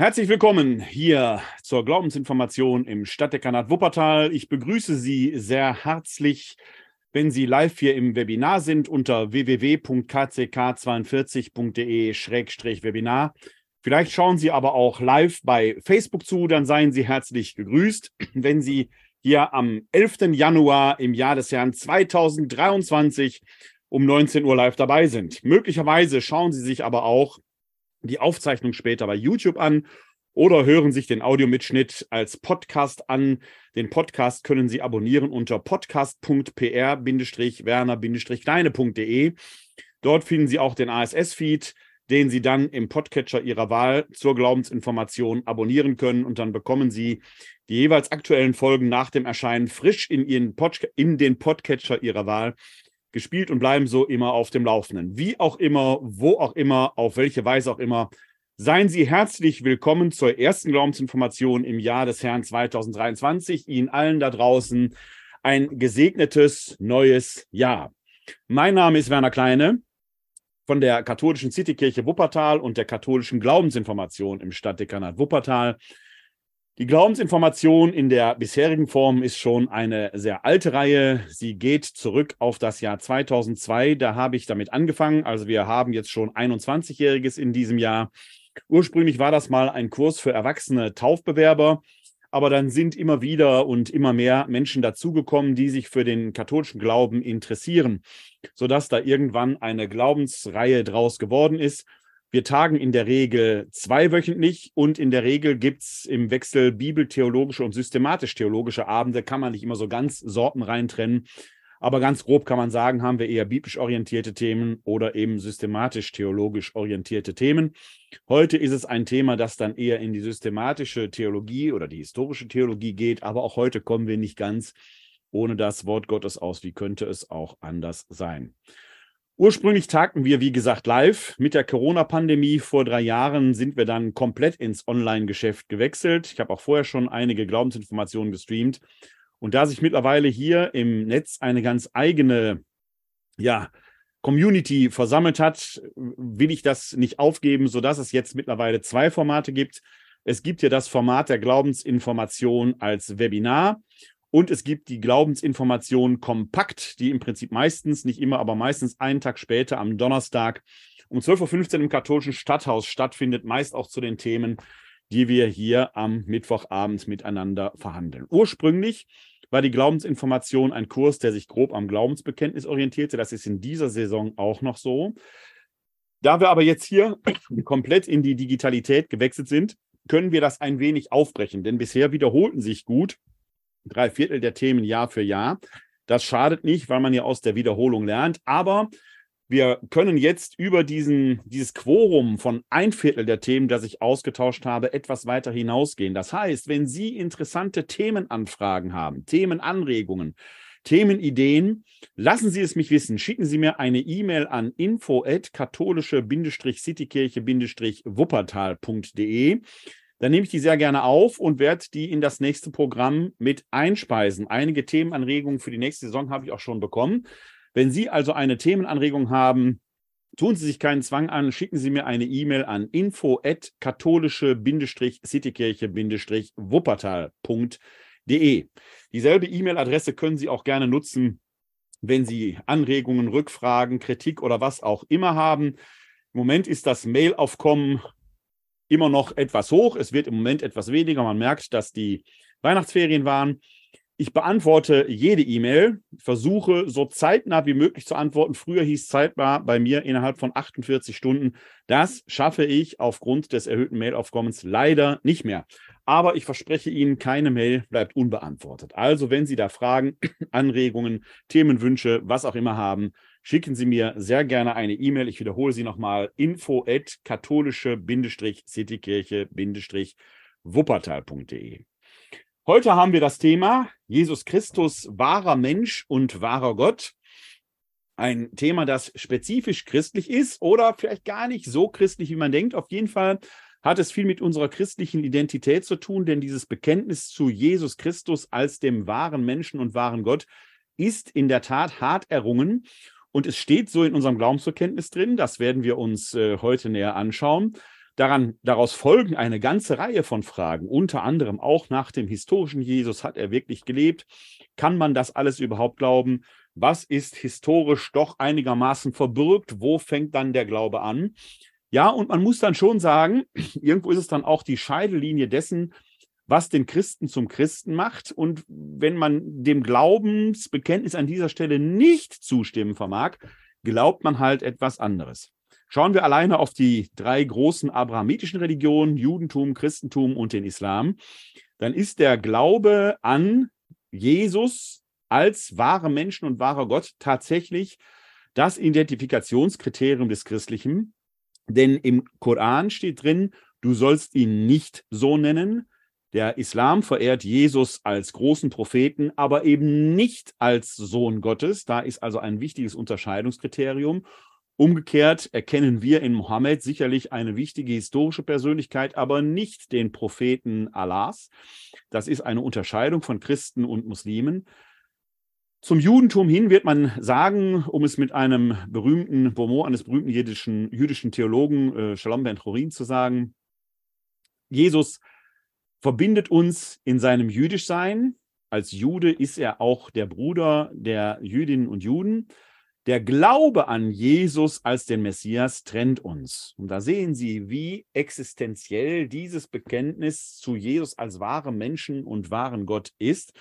Herzlich willkommen hier zur Glaubensinformation im Stadtdekanat Wuppertal. Ich begrüße Sie sehr herzlich, wenn Sie live hier im Webinar sind unter www.kck42.de-webinar. Vielleicht schauen Sie aber auch live bei Facebook zu, dann seien Sie herzlich gegrüßt. Wenn Sie hier am 11. Januar im Jahr des Herrn 2023 um 19 Uhr live dabei sind. Möglicherweise schauen Sie sich aber auch die Aufzeichnung später bei YouTube an oder hören sich den Audiomitschnitt als Podcast an. Den Podcast können Sie abonnieren unter podcast.pr-werner-kleine.de. Dort finden Sie auch den ASS-Feed, den Sie dann im Podcatcher Ihrer Wahl zur Glaubensinformation abonnieren können und dann bekommen Sie die jeweils aktuellen Folgen nach dem Erscheinen frisch in, Ihren Pod in den Podcatcher Ihrer Wahl gespielt und bleiben so immer auf dem Laufenden. Wie auch immer, wo auch immer, auf welche Weise auch immer. Seien Sie herzlich willkommen zur ersten Glaubensinformation im Jahr des Herrn 2023. Ihnen allen da draußen ein gesegnetes neues Jahr. Mein Name ist Werner Kleine von der katholischen Citykirche Wuppertal und der katholischen Glaubensinformation im Stadtdekanat Wuppertal. Die Glaubensinformation in der bisherigen Form ist schon eine sehr alte Reihe. Sie geht zurück auf das Jahr 2002. Da habe ich damit angefangen. Also wir haben jetzt schon 21-Jähriges in diesem Jahr. Ursprünglich war das mal ein Kurs für erwachsene Taufbewerber. Aber dann sind immer wieder und immer mehr Menschen dazugekommen, die sich für den katholischen Glauben interessieren, sodass da irgendwann eine Glaubensreihe draus geworden ist. Wir tagen in der Regel zweiwöchentlich und in der Regel gibt es im Wechsel bibeltheologische und systematisch-theologische Abende. Kann man nicht immer so ganz sortenrein trennen. Aber ganz grob kann man sagen, haben wir eher biblisch orientierte Themen oder eben systematisch-theologisch orientierte Themen. Heute ist es ein Thema, das dann eher in die systematische Theologie oder die historische Theologie geht. Aber auch heute kommen wir nicht ganz ohne das Wort Gottes aus. Wie könnte es auch anders sein? Ursprünglich tagten wir, wie gesagt, live. Mit der Corona-Pandemie vor drei Jahren sind wir dann komplett ins Online-Geschäft gewechselt. Ich habe auch vorher schon einige Glaubensinformationen gestreamt. Und da sich mittlerweile hier im Netz eine ganz eigene ja, Community versammelt hat, will ich das nicht aufgeben, sodass es jetzt mittlerweile zwei Formate gibt. Es gibt hier das Format der Glaubensinformation als Webinar und es gibt die Glaubensinformation kompakt, die im Prinzip meistens, nicht immer, aber meistens einen Tag später am Donnerstag um 12.15 Uhr im katholischen Stadthaus stattfindet, meist auch zu den Themen, die wir hier am Mittwochabend miteinander verhandeln. Ursprünglich war die Glaubensinformation ein Kurs, der sich grob am Glaubensbekenntnis orientierte. Das ist in dieser Saison auch noch so. Da wir aber jetzt hier komplett in die Digitalität gewechselt sind, können wir das ein wenig aufbrechen, denn bisher wiederholten sich gut drei Viertel der Themen Jahr für Jahr. Das schadet nicht, weil man ja aus der Wiederholung lernt. Aber wir können jetzt über diesen, dieses Quorum von ein Viertel der Themen, das ich ausgetauscht habe, etwas weiter hinausgehen. Das heißt, wenn Sie interessante Themenanfragen haben, Themenanregungen, Themenideen, lassen Sie es mich wissen. Schicken Sie mir eine E-Mail an info at katholische-citykirche-wuppertal.de. Dann nehme ich die sehr gerne auf und werde die in das nächste Programm mit einspeisen. Einige Themenanregungen für die nächste Saison habe ich auch schon bekommen. Wenn Sie also eine Themenanregung haben, tun Sie sich keinen Zwang an, schicken Sie mir eine E-Mail an info at katholische-citykirche-wuppertal.de. Dieselbe E-Mail-Adresse können Sie auch gerne nutzen, wenn Sie Anregungen, Rückfragen, Kritik oder was auch immer haben. Im Moment ist das Mailaufkommen immer noch etwas hoch. Es wird im Moment etwas weniger. Man merkt, dass die Weihnachtsferien waren. Ich beantworte jede E-Mail, versuche so zeitnah wie möglich zu antworten. Früher hieß zeitnah bei mir innerhalb von 48 Stunden. Das schaffe ich aufgrund des erhöhten Mailaufkommens leider nicht mehr. Aber ich verspreche Ihnen, keine Mail bleibt unbeantwortet. Also, wenn Sie da Fragen, Anregungen, Themenwünsche, was auch immer haben, schicken Sie mir sehr gerne eine E-Mail. Ich wiederhole sie nochmal: info at katholische-citykirche-wuppertal.de. Heute haben wir das Thema Jesus Christus, wahrer Mensch und wahrer Gott. Ein Thema, das spezifisch christlich ist oder vielleicht gar nicht so christlich, wie man denkt. Auf jeden Fall hat es viel mit unserer christlichen Identität zu tun, denn dieses Bekenntnis zu Jesus Christus als dem wahren Menschen und wahren Gott ist in der Tat hart errungen. Und es steht so in unserem Glaubensbekenntnis drin, das werden wir uns äh, heute näher anschauen, Daran, daraus folgen eine ganze Reihe von Fragen, unter anderem auch nach dem historischen Jesus. Hat er wirklich gelebt? Kann man das alles überhaupt glauben? Was ist historisch doch einigermaßen verbürgt? Wo fängt dann der Glaube an? Ja, und man muss dann schon sagen, irgendwo ist es dann auch die Scheidellinie dessen, was den Christen zum Christen macht. Und wenn man dem Glaubensbekenntnis an dieser Stelle nicht zustimmen vermag, glaubt man halt etwas anderes. Schauen wir alleine auf die drei großen abrahamitischen Religionen, Judentum, Christentum und den Islam, dann ist der Glaube an Jesus als wahre Menschen und wahrer Gott tatsächlich das Identifikationskriterium des Christlichen. Denn im Koran steht drin, du sollst ihn nicht so nennen, der Islam verehrt Jesus als großen Propheten, aber eben nicht als Sohn Gottes. Da ist also ein wichtiges Unterscheidungskriterium. Umgekehrt erkennen wir in Mohammed sicherlich eine wichtige historische Persönlichkeit, aber nicht den Propheten Allahs. Das ist eine Unterscheidung von Christen und Muslimen. Zum Judentum hin wird man sagen, um es mit einem berühmten Beaumont eines berühmten jüdischen, jüdischen Theologen äh, Shalom ben Chorin zu sagen, Jesus verbindet uns in seinem Jüdischsein. Als Jude ist er auch der Bruder der Jüdinnen und Juden. Der Glaube an Jesus als den Messias trennt uns. Und da sehen Sie, wie existenziell dieses Bekenntnis zu Jesus als wahrem Menschen und wahren Gott ist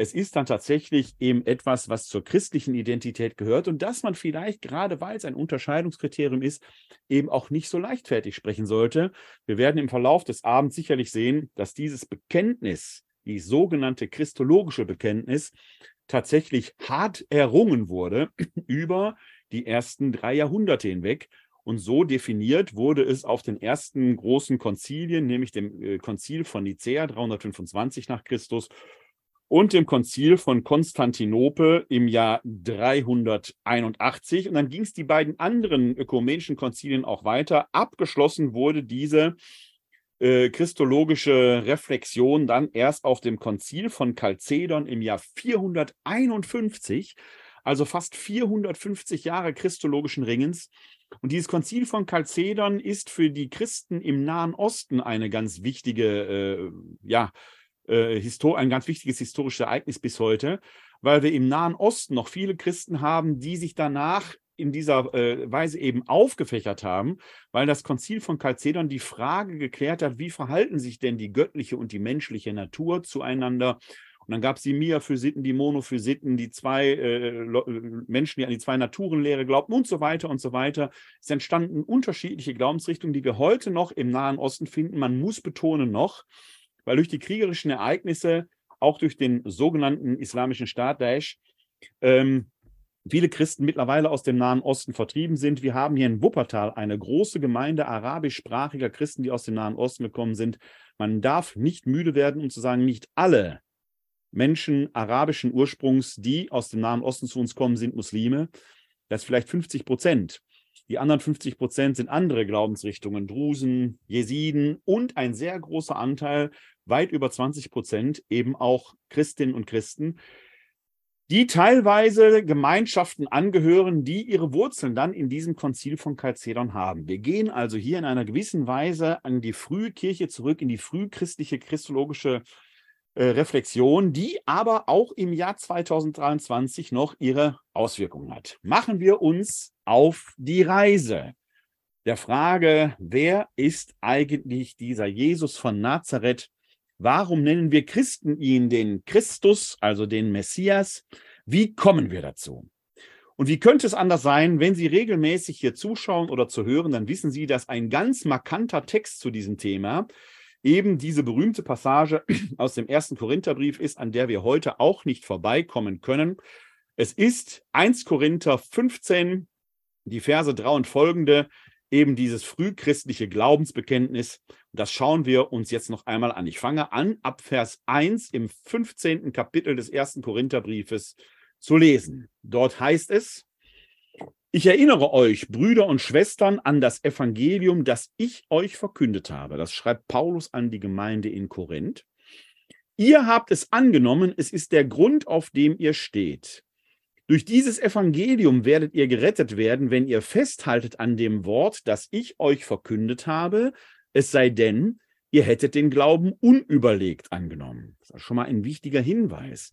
es ist dann tatsächlich eben etwas, was zur christlichen Identität gehört und dass man vielleicht, gerade weil es ein Unterscheidungskriterium ist, eben auch nicht so leichtfertig sprechen sollte. Wir werden im Verlauf des Abends sicherlich sehen, dass dieses Bekenntnis, die sogenannte christologische Bekenntnis, tatsächlich hart errungen wurde über die ersten drei Jahrhunderte hinweg. Und so definiert wurde es auf den ersten großen Konzilien, nämlich dem äh, Konzil von Nicäa 325 nach Christus und dem Konzil von Konstantinopel im Jahr 381. Und dann ging es die beiden anderen ökumenischen Konzilien auch weiter. Abgeschlossen wurde diese äh, christologische Reflexion dann erst auf dem Konzil von Chalcedon im Jahr 451, also fast 450 Jahre christologischen Ringens. Und dieses Konzil von Chalcedon ist für die Christen im Nahen Osten eine ganz wichtige, äh, ja, äh, ein ganz wichtiges historisches Ereignis bis heute, weil wir im Nahen Osten noch viele Christen haben, die sich danach in dieser äh, Weise eben aufgefächert haben, weil das Konzil von Chalcedon die Frage geklärt hat, wie verhalten sich denn die göttliche und die menschliche Natur zueinander. Und dann gab es die Miaphysiten, die Monophysiten, die zwei äh, äh, Menschen, die an die zwei Naturenlehre glaubten und so weiter und so weiter. Es entstanden unterschiedliche Glaubensrichtungen, die wir heute noch im Nahen Osten finden. Man muss betonen noch, weil durch die kriegerischen Ereignisse, auch durch den sogenannten Islamischen Staat Daesh, ähm, viele Christen mittlerweile aus dem Nahen Osten vertrieben sind. Wir haben hier in Wuppertal eine große Gemeinde arabischsprachiger Christen, die aus dem Nahen Osten gekommen sind. Man darf nicht müde werden, um zu sagen, nicht alle Menschen arabischen Ursprungs, die aus dem Nahen Osten zu uns kommen, sind Muslime. Das ist vielleicht 50 Prozent. Die anderen 50 Prozent sind andere Glaubensrichtungen, Drusen, Jesiden und ein sehr großer Anteil weit über 20 Prozent eben auch Christinnen und Christen, die teilweise Gemeinschaften angehören, die ihre Wurzeln dann in diesem Konzil von Chalcedon haben. Wir gehen also hier in einer gewissen Weise an die frühe Kirche zurück, in die frühchristliche christologische äh, Reflexion, die aber auch im Jahr 2023 noch ihre Auswirkungen hat. Machen wir uns auf die Reise der Frage, wer ist eigentlich dieser Jesus von Nazareth, Warum nennen wir Christen ihn den Christus, also den Messias? Wie kommen wir dazu? Und wie könnte es anders sein, wenn Sie regelmäßig hier zuschauen oder zu hören, dann wissen Sie, dass ein ganz markanter Text zu diesem Thema eben diese berühmte Passage aus dem ersten Korintherbrief ist, an der wir heute auch nicht vorbeikommen können. Es ist 1 Korinther 15, die Verse 3 und folgende, eben dieses frühchristliche Glaubensbekenntnis. Das schauen wir uns jetzt noch einmal an. Ich fange an, ab Vers 1 im 15. Kapitel des ersten Korintherbriefes zu lesen. Dort heißt es, ich erinnere euch, Brüder und Schwestern, an das Evangelium, das ich euch verkündet habe. Das schreibt Paulus an die Gemeinde in Korinth. Ihr habt es angenommen, es ist der Grund, auf dem ihr steht. Durch dieses Evangelium werdet ihr gerettet werden, wenn ihr festhaltet an dem Wort, das ich euch verkündet habe, es sei denn, ihr hättet den Glauben unüberlegt angenommen. Das ist schon mal ein wichtiger Hinweis,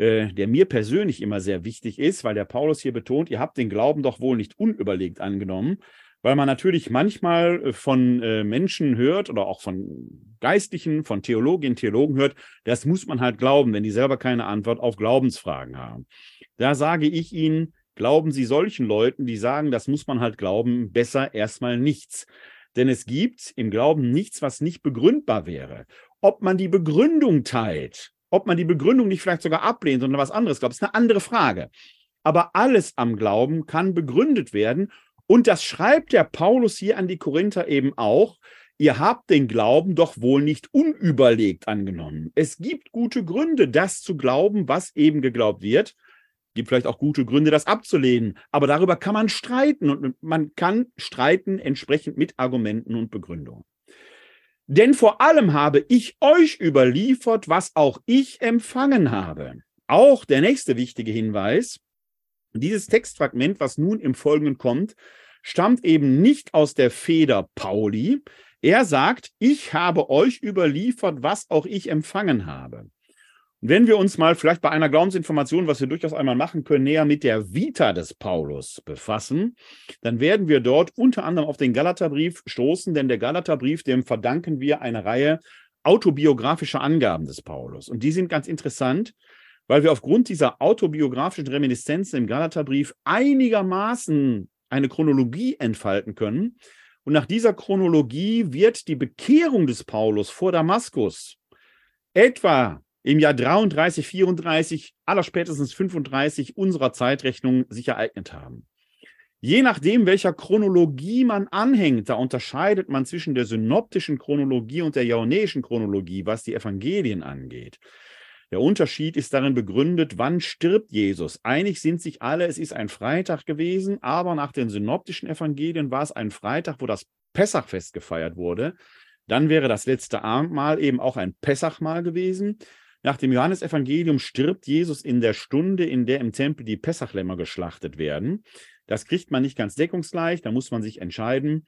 äh, der mir persönlich immer sehr wichtig ist, weil der Paulus hier betont, ihr habt den Glauben doch wohl nicht unüberlegt angenommen, weil man natürlich manchmal äh, von äh, Menschen hört oder auch von Geistlichen, von Theologinnen, Theologen hört, das muss man halt glauben, wenn die selber keine Antwort auf Glaubensfragen haben. Da sage ich Ihnen, glauben Sie solchen Leuten, die sagen, das muss man halt glauben, besser erstmal nichts. Denn es gibt im Glauben nichts, was nicht begründbar wäre. Ob man die Begründung teilt, ob man die Begründung nicht vielleicht sogar ablehnt, sondern was anderes glaubt, ist eine andere Frage. Aber alles am Glauben kann begründet werden und das schreibt der Paulus hier an die Korinther eben auch. Ihr habt den Glauben doch wohl nicht unüberlegt angenommen. Es gibt gute Gründe, das zu glauben, was eben geglaubt wird. Gibt vielleicht auch gute Gründe, das abzulehnen. Aber darüber kann man streiten und man kann streiten entsprechend mit Argumenten und Begründungen. Denn vor allem habe ich euch überliefert, was auch ich empfangen habe. Auch der nächste wichtige Hinweis. Dieses Textfragment, was nun im Folgenden kommt, stammt eben nicht aus der Feder Pauli. Er sagt, ich habe euch überliefert, was auch ich empfangen habe. Wenn wir uns mal vielleicht bei einer Glaubensinformation, was wir durchaus einmal machen können, näher mit der Vita des Paulus befassen, dann werden wir dort unter anderem auf den Galaterbrief stoßen, denn der Galaterbrief, dem verdanken wir eine Reihe autobiografischer Angaben des Paulus. Und die sind ganz interessant, weil wir aufgrund dieser autobiografischen Reminiszenzen im Galaterbrief einigermaßen eine Chronologie entfalten können. Und nach dieser Chronologie wird die Bekehrung des Paulus vor Damaskus etwa im Jahr 33, 34, allerspätestens 35 unserer Zeitrechnung sich ereignet haben. Je nachdem, welcher Chronologie man anhängt, da unterscheidet man zwischen der synoptischen Chronologie und der jaunäischen Chronologie, was die Evangelien angeht. Der Unterschied ist darin begründet, wann stirbt Jesus. Einig sind sich alle, es ist ein Freitag gewesen, aber nach den synoptischen Evangelien war es ein Freitag, wo das Pessachfest gefeiert wurde. Dann wäre das letzte Abendmahl eben auch ein Pessachmahl gewesen. Nach dem Johannesevangelium stirbt Jesus in der Stunde, in der im Tempel die Pessachlämmer geschlachtet werden. Das kriegt man nicht ganz deckungsgleich, da muss man sich entscheiden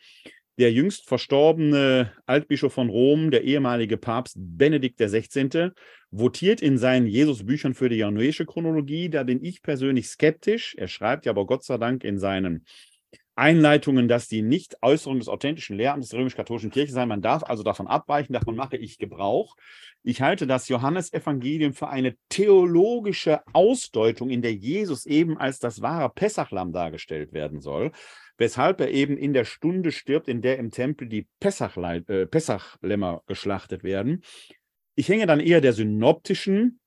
der jüngst verstorbene Altbischof von Rom, der ehemalige Papst Benedikt XVI., votiert in seinen Jesusbüchern für die januäische Chronologie. Da bin ich persönlich skeptisch. Er schreibt ja aber Gott sei Dank in seinen Einleitungen, dass die nicht Äußerung des authentischen Lehramtes der römisch-katholischen Kirche sein. Man darf also davon abweichen, davon mache ich Gebrauch. Ich halte das Johannesevangelium für eine theologische Ausdeutung, in der Jesus eben als das wahre Pessachlamm dargestellt werden soll weshalb er eben in der Stunde stirbt, in der im Tempel die äh, Pessachlämmer geschlachtet werden. Ich hänge dann eher der synoptischen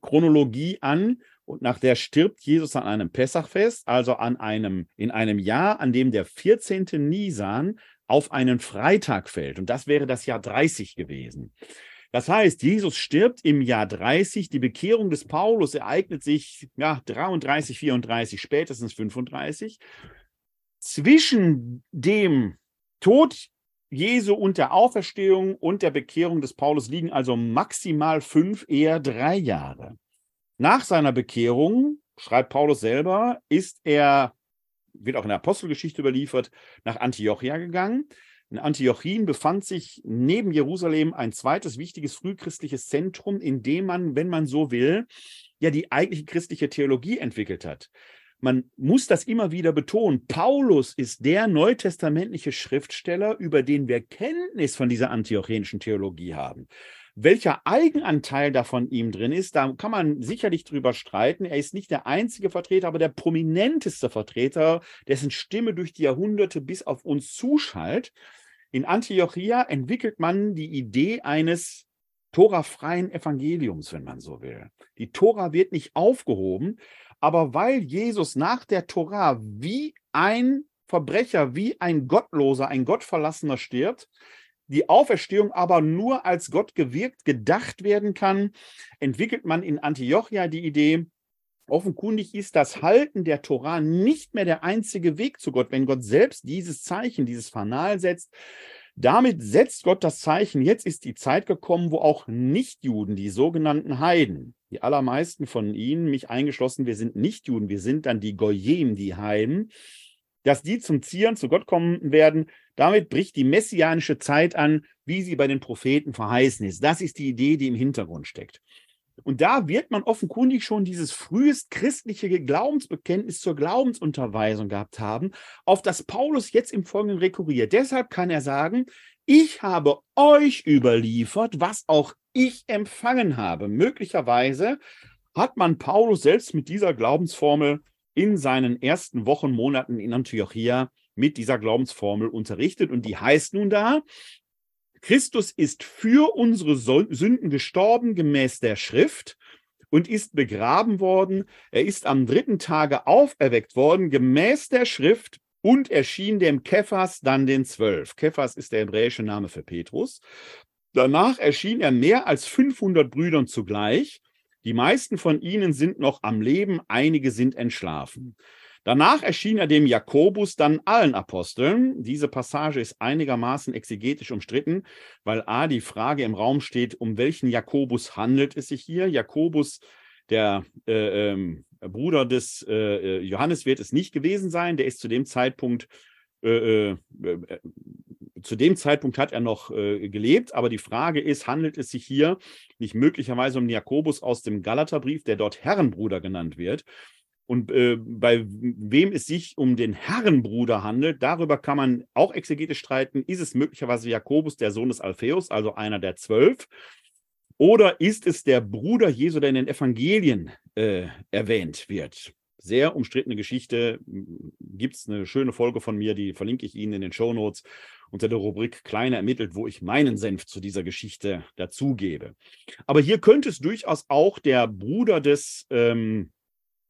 Chronologie an und nach der stirbt Jesus an einem Pessachfest, also an einem, in einem Jahr, an dem der 14. Nisan auf einen Freitag fällt. Und das wäre das Jahr 30 gewesen. Das heißt, Jesus stirbt im Jahr 30, die Bekehrung des Paulus ereignet sich ja 33, 34, spätestens 35 zwischen dem Tod Jesu und der Auferstehung und der Bekehrung des Paulus liegen also maximal fünf, eher drei Jahre. Nach seiner Bekehrung, schreibt Paulus selber, ist er, wird auch in der Apostelgeschichte überliefert, nach Antiochia gegangen. In Antiochien befand sich neben Jerusalem ein zweites wichtiges frühchristliches Zentrum, in dem man, wenn man so will, ja die eigentliche christliche Theologie entwickelt hat man muss das immer wieder betonen. Paulus ist der neutestamentliche Schriftsteller, über den wir Kenntnis von dieser antiochenischen Theologie haben. Welcher Eigenanteil davon ihm drin ist, da kann man sicherlich drüber streiten. Er ist nicht der einzige Vertreter, aber der prominenteste Vertreter, dessen Stimme durch die Jahrhunderte bis auf uns zuschallt. In Antiochia entwickelt man die Idee eines torafreien Evangeliums, wenn man so will. Die Tora wird nicht aufgehoben, aber weil Jesus nach der Tora wie ein Verbrecher, wie ein Gottloser, ein Gottverlassener stirbt, die Auferstehung aber nur als Gott gewirkt, gedacht werden kann, entwickelt man in Antiochia die Idee, offenkundig ist das Halten der Tora nicht mehr der einzige Weg zu Gott. Wenn Gott selbst dieses Zeichen, dieses Fanal setzt, Damit setzt Gott das Zeichen, jetzt ist die Zeit gekommen, wo auch Nichtjuden, die sogenannten Heiden, die allermeisten von ihnen, mich eingeschlossen, wir sind Nichtjuden, wir sind dann die Goyim, die Heiden, dass die zum Zieren zu Gott kommen werden. Damit bricht die messianische Zeit an, wie sie bei den Propheten verheißen ist. Das ist die Idee, die im Hintergrund steckt. Und da wird man offenkundig schon dieses frühest christliche Glaubensbekenntnis zur Glaubensunterweisung gehabt haben, auf das Paulus jetzt im Folgenden rekurriert. Deshalb kann er sagen, ich habe euch überliefert, was auch ich empfangen habe. Möglicherweise hat man Paulus selbst mit dieser Glaubensformel in seinen ersten Wochen, Monaten in Antiochia mit dieser Glaubensformel unterrichtet. Und die heißt nun da, Christus ist für unsere Sünden gestorben gemäß der Schrift und ist begraben worden. Er ist am dritten Tage auferweckt worden gemäß der Schrift und erschien dem Kephas dann den Zwölf. Kephas ist der hebräische Name für Petrus. Danach erschien er mehr als 500 Brüdern zugleich. Die meisten von ihnen sind noch am Leben, einige sind entschlafen. Danach erschien er dem Jakobus dann allen Aposteln. Diese Passage ist einigermaßen exegetisch umstritten, weil A, die Frage im Raum steht, um welchen Jakobus handelt es sich hier? Jakobus, der äh, äh, Bruder des äh, Johannes, wird es nicht gewesen sein. Der ist zu dem Zeitpunkt äh, äh, äh, zu dem Zeitpunkt hat er noch äh, gelebt, aber die Frage ist, handelt es sich hier nicht möglicherweise um Jakobus aus dem Galaterbrief, der dort Herrenbruder genannt wird? Und äh, bei wem es sich um den Herrenbruder handelt, darüber kann man auch exegetisch streiten. Ist es möglicherweise Jakobus, der Sohn des Alpheus, also einer der zwölf? Oder ist es der Bruder Jesu, der in den Evangelien äh, erwähnt wird? Sehr umstrittene Geschichte. Gibt es eine schöne Folge von mir, die verlinke ich Ihnen in den Show Notes unter der Rubrik Kleiner ermittelt, wo ich meinen Senf zu dieser Geschichte dazugebe. Aber hier könnte es durchaus auch der Bruder des ähm,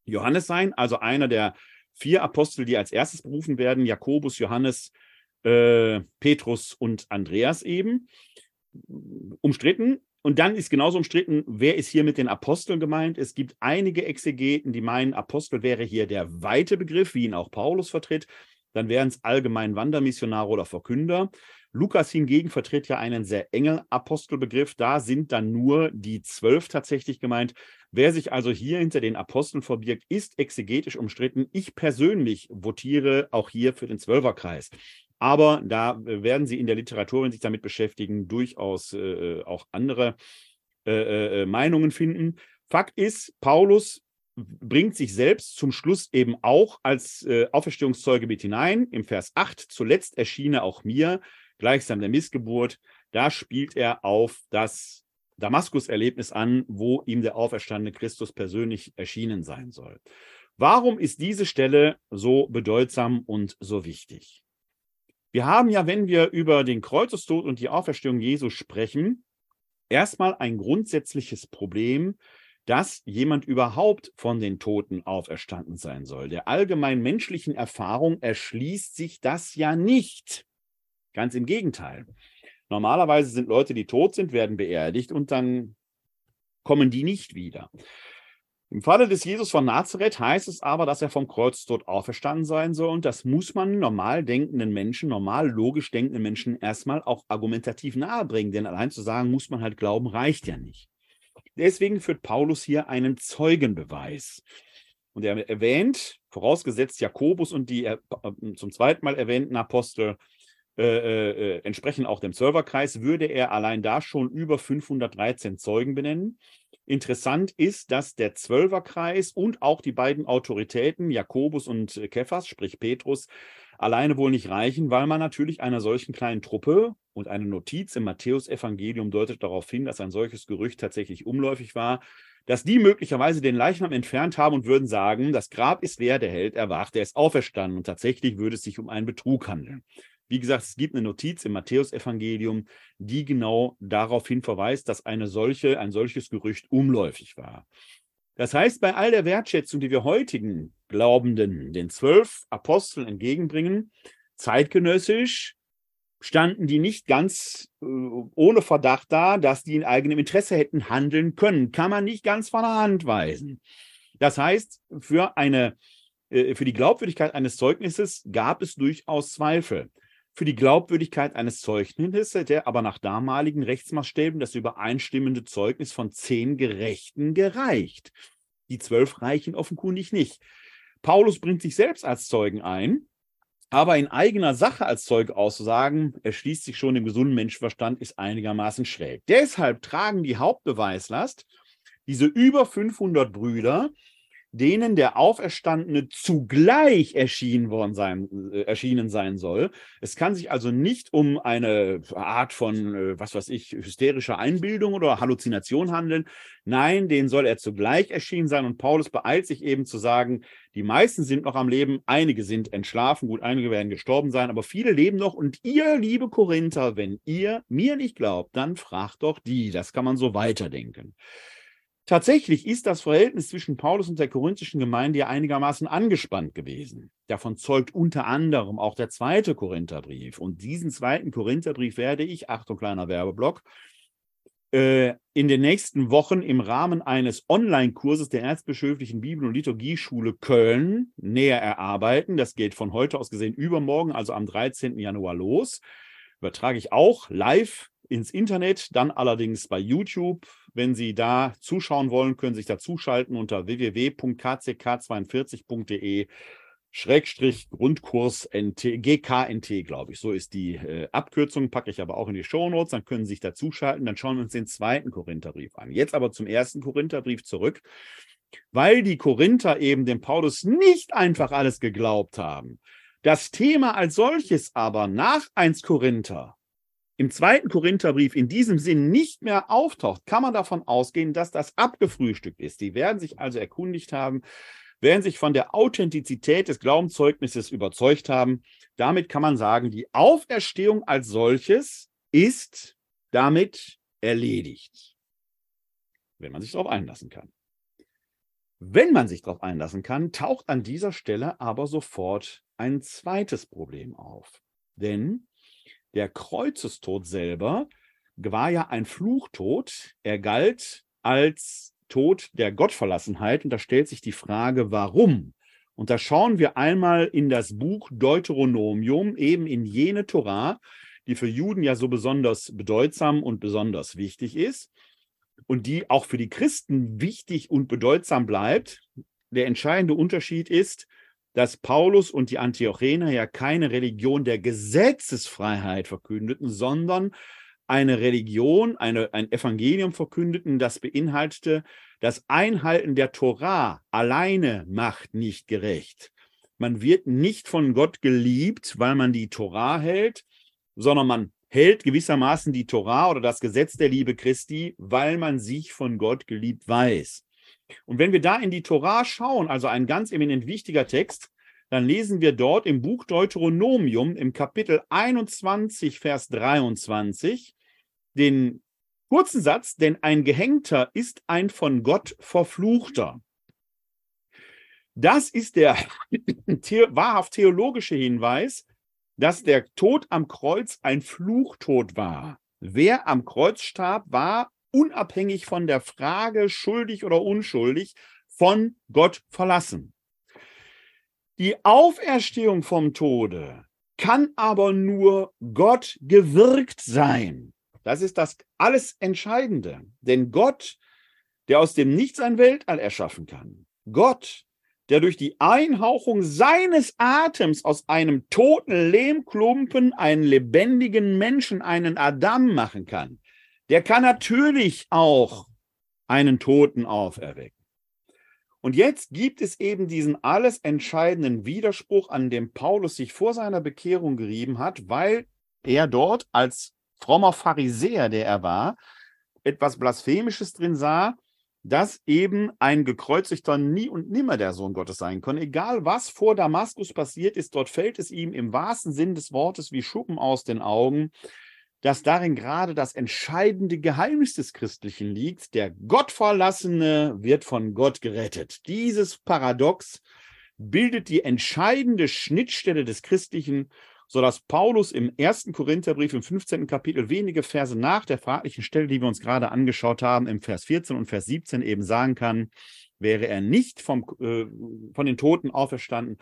Johannes sein, also einer der vier Apostel, die als erstes berufen werden, Jakobus, Johannes, äh, Petrus und Andreas eben. Umstritten. Und dann ist genauso umstritten, wer ist hier mit den Aposteln gemeint? Es gibt einige Exegeten, die meinen, Apostel wäre hier der weite Begriff, wie ihn auch Paulus vertritt. Dann wären es allgemein Wandermissionare oder Verkünder. Lukas hingegen vertritt ja einen sehr engen Apostelbegriff. Da sind dann nur die zwölf tatsächlich gemeint. Wer sich also hier hinter den Aposteln verbirgt, ist exegetisch umstritten. Ich persönlich votiere auch hier für den Zwölferkreis. Aber da werden Sie in der Literatur, wenn Sie sich damit beschäftigen, durchaus äh, auch andere äh, äh, äh, Meinungen finden. Fakt ist, Paulus bringt sich selbst zum Schluss eben auch als äh, Auferstehungszeuge mit hinein. Im Vers 8, zuletzt erschiene auch mir, gleichsam der Missgeburt. Da spielt er auf das Damaskus-Erlebnis an, wo ihm der auferstandene Christus persönlich erschienen sein soll. Warum ist diese Stelle so bedeutsam und so wichtig? Wir haben ja, wenn wir über den Kreuzestod und die Auferstehung Jesu sprechen, erstmal ein grundsätzliches Problem, dass jemand überhaupt von den Toten auferstanden sein soll. Der allgemein menschlichen Erfahrung erschließt sich das ja nicht. Ganz im Gegenteil. Normalerweise sind Leute, die tot sind, werden beerdigt und dann kommen die nicht wieder. Im Falle des Jesus von Nazareth heißt es aber, dass er vom Kreuztod auferstanden sein soll. Und das muss man normal denkenden Menschen, normal logisch denkenden Menschen erstmal auch argumentativ nahebringen. Denn allein zu sagen, muss man halt glauben, reicht ja nicht. Deswegen führt Paulus hier einen Zeugenbeweis. Und er erwähnt, vorausgesetzt Jakobus und die äh, zum zweiten Mal erwähnten Apostel äh, äh, äh, entsprechend auch dem Serverkreis, würde er allein da schon über 513 Zeugen benennen. Interessant ist, dass der Zwölferkreis und auch die beiden Autoritäten, Jakobus und Kephas, sprich Petrus, alleine wohl nicht reichen, weil man natürlich einer solchen kleinen Truppe und eine Notiz im Matthäusevangelium deutet darauf hin, dass ein solches Gerücht tatsächlich umläufig war, dass die möglicherweise den Leichnam entfernt haben und würden sagen, das Grab ist leer, der Held erwacht, er ist auferstanden und tatsächlich würde es sich um einen Betrug handeln. Wie gesagt, es gibt eine Notiz im Matthäusevangelium, die genau darauf hin verweist, dass eine solche, ein solches Gerücht umläufig war. Das heißt, bei all der Wertschätzung, die wir heutigen Glaubenden den zwölf Aposteln entgegenbringen, zeitgenössisch standen die nicht ganz äh, ohne Verdacht da, dass die in eigenem Interesse hätten handeln können. Kann man nicht ganz von der Hand weisen. Das heißt, für, eine, äh, für die Glaubwürdigkeit eines Zeugnisses gab es durchaus Zweifel. Für die Glaubwürdigkeit eines Zeugnisses, der aber nach damaligen Rechtsmaßstäben das übereinstimmende Zeugnis von zehn Gerechten gereicht. Die zwölf reichen offenkundig nicht. Paulus bringt sich selbst als Zeugen ein, aber in eigener Sache als Zeuge auszusagen, erschließt sich schon dem gesunden Menschenverstand, ist einigermaßen schräg. Deshalb tragen die Hauptbeweislast diese über 500 Brüder, denen der Auferstandene zugleich erschienen worden sein, äh, erschienen sein soll. Es kann sich also nicht um eine Art von, äh, was weiß ich, hysterischer Einbildung oder Halluzination handeln. Nein, den soll er zugleich erschienen sein. Und Paulus beeilt sich eben zu sagen, die meisten sind noch am Leben, einige sind entschlafen, gut, einige werden gestorben sein, aber viele leben noch. Und ihr, liebe Korinther, wenn ihr mir nicht glaubt, dann fragt doch die. Das kann man so weiterdenken. Tatsächlich ist das Verhältnis zwischen Paulus und der korinthischen Gemeinde ja einigermaßen angespannt gewesen. Davon zeugt unter anderem auch der zweite Korintherbrief. Und diesen zweiten Korintherbrief werde ich, Achtung, kleiner Werbeblock, äh, in den nächsten Wochen im Rahmen eines Online-Kurses der Erzbischöflichen Bibel- und Liturgieschule Köln näher erarbeiten. Das geht von heute aus gesehen übermorgen, also am 13. Januar los. Übertrage ich auch live ins Internet, dann allerdings bei YouTube. Wenn Sie da zuschauen wollen, können Sie sich da zuschalten unter www.kck42.de Schrägstrich Grundkurs NT, GKNT, glaube ich. So ist die äh, Abkürzung, packe ich aber auch in die Shownotes, dann können Sie sich da zuschalten, dann schauen wir uns den zweiten Korintherbrief an. Jetzt aber zum ersten Korintherbrief zurück, weil die Korinther eben dem Paulus nicht einfach alles geglaubt haben. Das Thema als solches aber nach 1 Korinther im zweiten Korintherbrief in diesem Sinn nicht mehr auftaucht, kann man davon ausgehen, dass das abgefrühstückt ist. Die werden sich also erkundigt haben, werden sich von der Authentizität des Glaubenszeugnisses überzeugt haben. Damit kann man sagen, die Auferstehung als solches ist damit erledigt, wenn man sich darauf einlassen kann. Wenn man sich darauf einlassen kann, taucht an dieser Stelle aber sofort ein zweites Problem auf. Denn der Kreuzestod selber war ja ein Fluchtod. Er galt als Tod der Gottverlassenheit. Und da stellt sich die Frage, warum? Und da schauen wir einmal in das Buch Deuteronomium, eben in jene Torah, die für Juden ja so besonders bedeutsam und besonders wichtig ist und die auch für die Christen wichtig und bedeutsam bleibt. Der entscheidende Unterschied ist, dass Paulus und die Antiochener ja keine Religion der Gesetzesfreiheit verkündeten, sondern eine Religion, eine, ein Evangelium verkündeten, das beinhaltete, das Einhalten der Torah alleine macht nicht gerecht. Man wird nicht von Gott geliebt, weil man die Torah hält, sondern man hält gewissermaßen die Torah oder das Gesetz der Liebe Christi, weil man sich von Gott geliebt weiß. Und wenn wir da in die Torah schauen, also ein ganz eminent wichtiger Text, dann lesen wir dort im Buch Deuteronomium im Kapitel 21, Vers 23 den kurzen Satz, denn ein Gehängter ist ein von Gott verfluchter. Das ist der wahrhaft theologische Hinweis, dass der Tod am Kreuz ein Fluchtod war. Wer am Kreuz starb, war unabhängig von der Frage, schuldig oder unschuldig, von Gott verlassen. Die Auferstehung vom Tode kann aber nur Gott gewirkt sein. Das ist das alles Entscheidende. Denn Gott, der aus dem Nichts ein Weltall erschaffen kann, Gott, der durch die Einhauchung seines Atems aus einem toten Lehmklumpen einen lebendigen Menschen, einen Adam machen kann, der kann natürlich auch einen Toten auferwecken. Und jetzt gibt es eben diesen alles entscheidenden Widerspruch, an dem Paulus sich vor seiner Bekehrung gerieben hat, weil er dort als frommer Pharisäer, der er war, etwas Blasphemisches drin sah, dass eben ein gekreuzigter nie und nimmer der Sohn Gottes sein kann. Egal was vor Damaskus passiert ist, dort fällt es ihm im wahrsten Sinn des Wortes wie Schuppen aus den Augen, dass darin gerade das entscheidende Geheimnis des Christlichen liegt. Der Gottverlassene wird von Gott gerettet. Dieses Paradox bildet die entscheidende Schnittstelle des Christlichen, sodass Paulus im ersten Korintherbrief im 15. Kapitel wenige Verse nach der fraglichen Stelle, die wir uns gerade angeschaut haben, im Vers 14 und Vers 17 eben sagen kann, wäre er nicht vom, äh, von den Toten auferstanden,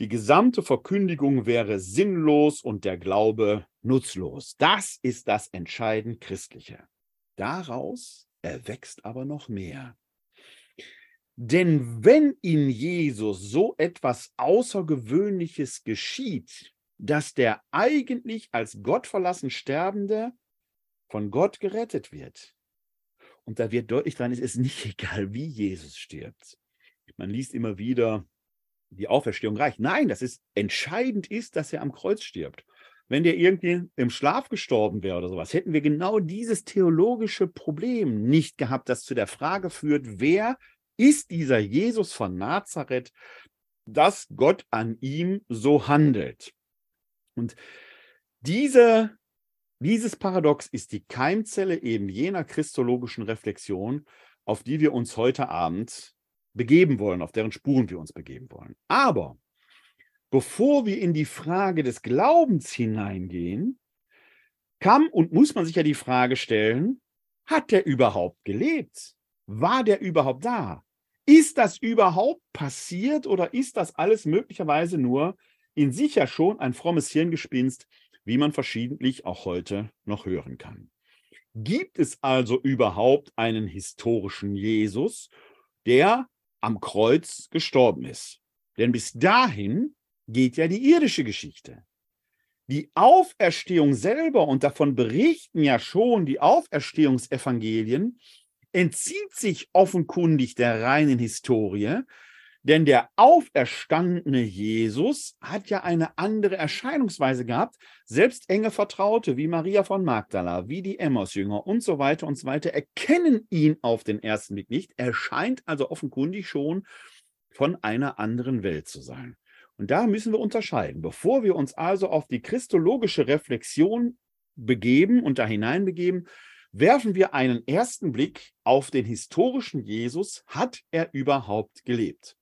Die gesamte Verkündigung wäre sinnlos und der Glaube nutzlos. Das ist das entscheidend Christliche. Daraus erwächst aber noch mehr. Denn wenn in Jesus so etwas Außergewöhnliches geschieht, dass der eigentlich als Gott verlassen Sterbende von Gott gerettet wird. Und da wird deutlich dran, es ist nicht egal, wie Jesus stirbt. Man liest immer wieder, die Auferstehung reicht. Nein, das ist entscheidend ist, dass er am Kreuz stirbt. Wenn der irgendwie im Schlaf gestorben wäre oder sowas, hätten wir genau dieses theologische Problem nicht gehabt, das zu der Frage führt, wer ist dieser Jesus von Nazareth, dass Gott an ihm so handelt. Und diese, dieses Paradox ist die Keimzelle eben jener christologischen Reflexion, auf die wir uns heute Abend begeben wollen, auf deren Spuren wir uns begeben wollen. Aber bevor wir in die Frage des Glaubens hineingehen, kann und muss man sich ja die Frage stellen, hat der überhaupt gelebt? War der überhaupt da? Ist das überhaupt passiert oder ist das alles möglicherweise nur in sich ja schon ein frommes Hirngespinst, wie man verschiedentlich auch heute noch hören kann? Gibt es also überhaupt einen historischen Jesus, der am Kreuz gestorben ist? Denn bis dahin geht ja die irdische Geschichte. Die Auferstehung selber, und davon berichten ja schon die Auferstehungsevangelien, entzieht sich offenkundig der reinen Historie, denn der auferstandene Jesus hat ja eine andere Erscheinungsweise gehabt. Selbst enge Vertraute wie Maria von Magdala, wie die Emmaus-Jünger und so weiter und so weiter erkennen ihn auf den ersten Blick nicht. Er scheint also offenkundig schon von einer anderen Welt zu sein. Und da müssen wir unterscheiden. Bevor wir uns also auf die christologische Reflexion begeben und da hineinbegeben, werfen wir einen ersten Blick auf den historischen Jesus. Hat er überhaupt gelebt?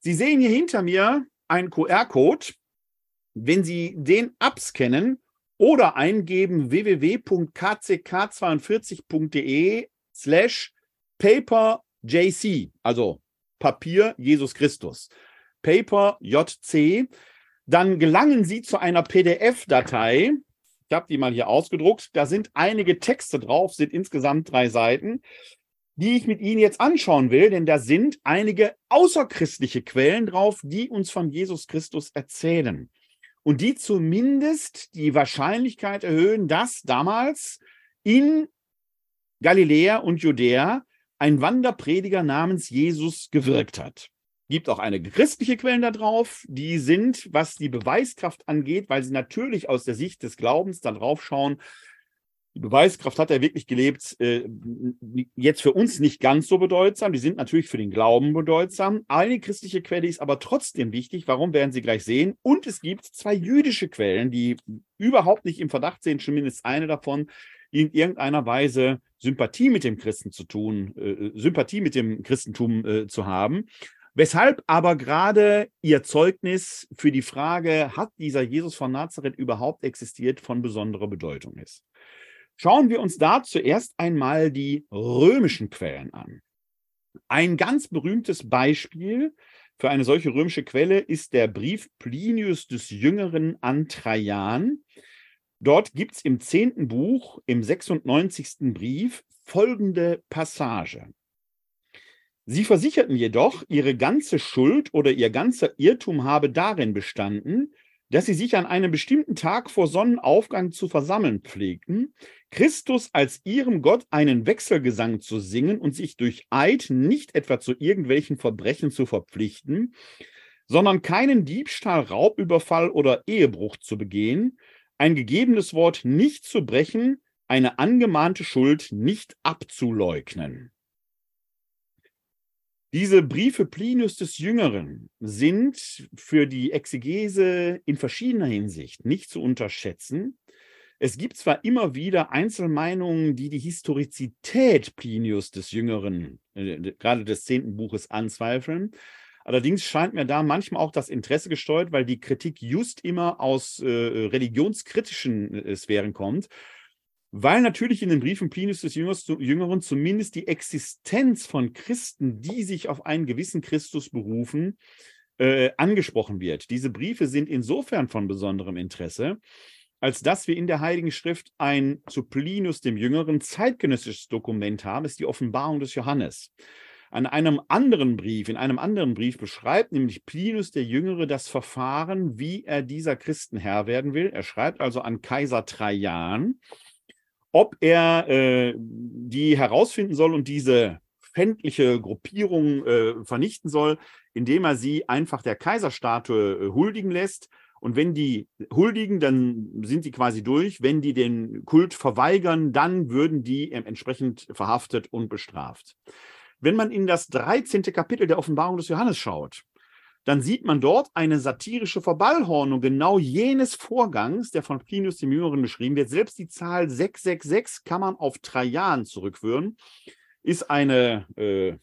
Sie sehen hier hinter mir einen QR-Code. Wenn Sie den abscannen oder eingeben www.kck42.de slash paperjc, also Papier Jesus Christus, Paper JC, dann gelangen Sie zu einer PDF-Datei, ich habe die mal hier ausgedruckt. Da sind einige Texte drauf, sind insgesamt drei Seiten, die ich mit Ihnen jetzt anschauen will, denn da sind einige außerchristliche Quellen drauf, die uns von Jesus Christus erzählen. Und die zumindest die Wahrscheinlichkeit erhöhen, dass damals in Galiläa und Judäa ein Wanderprediger namens Jesus gewirkt hat gibt auch eine christliche Quellen da drauf. Die sind, was die Beweiskraft angeht, weil sie natürlich aus der Sicht des Glaubens da drauf schauen, die Beweiskraft hat er wirklich gelebt, äh, jetzt für uns nicht ganz so bedeutsam. Die sind natürlich für den Glauben bedeutsam. Eine christliche Quelle ist aber trotzdem wichtig. Warum werden Sie gleich sehen? Und es gibt zwei jüdische Quellen, die überhaupt nicht im Verdacht sind, zumindest eine davon, die in irgendeiner Weise Sympathie mit dem Christen zu tun, äh, Sympathie mit dem Christentum äh, zu haben. Weshalb aber gerade ihr Zeugnis für die Frage, hat dieser Jesus von Nazareth überhaupt existiert, von besonderer Bedeutung ist. Schauen wir uns da zuerst einmal die römischen Quellen an. Ein ganz berühmtes Beispiel für eine solche römische Quelle ist der Brief Plinius des Jüngeren an Trajan. Dort gibt es im zehnten Buch, im 96. Brief, folgende Passage. Sie versicherten jedoch, ihre ganze Schuld oder ihr ganzer Irrtum habe darin bestanden, dass sie sich an einem bestimmten Tag vor Sonnenaufgang zu versammeln pflegten, Christus als ihrem Gott einen Wechselgesang zu singen und sich durch Eid nicht etwa zu irgendwelchen Verbrechen zu verpflichten, sondern keinen Diebstahl, Raubüberfall oder Ehebruch zu begehen, ein gegebenes Wort nicht zu brechen, eine angemahnte Schuld nicht abzuleugnen. Diese Briefe Plinius des Jüngeren sind für die Exegese in verschiedener Hinsicht nicht zu unterschätzen. Es gibt zwar immer wieder Einzelmeinungen, die die Historizität Plinius des Jüngeren, äh, gerade des zehnten Buches, anzweifeln. Allerdings scheint mir da manchmal auch das Interesse gesteuert, weil die Kritik just immer aus äh, religionskritischen äh, Sphären kommt weil natürlich in den Briefen Plinius des Jüngeren zumindest die Existenz von Christen, die sich auf einen gewissen Christus berufen, äh, angesprochen wird. Diese Briefe sind insofern von besonderem Interesse, als dass wir in der Heiligen Schrift ein zu Plinius dem Jüngeren zeitgenössisches Dokument haben, ist die Offenbarung des Johannes. An einem anderen Brief, in einem anderen Brief beschreibt nämlich Plinius der Jüngere das Verfahren, wie er dieser Christenherr werden will. Er schreibt also an Kaiser Trajan, ob er äh, die herausfinden soll und diese fändliche Gruppierung äh, vernichten soll, indem er sie einfach der Kaiserstatue äh, huldigen lässt. Und wenn die huldigen, dann sind die quasi durch. Wenn die den Kult verweigern, dann würden die entsprechend verhaftet und bestraft. Wenn man in das 13. Kapitel der Offenbarung des Johannes schaut, dann sieht man dort eine satirische Verballhornung genau jenes Vorgangs, der von Plinius dem Jüngeren beschrieben wird. Selbst die Zahl 666 kann man auf Trajan zurückführen, ist eine, äh,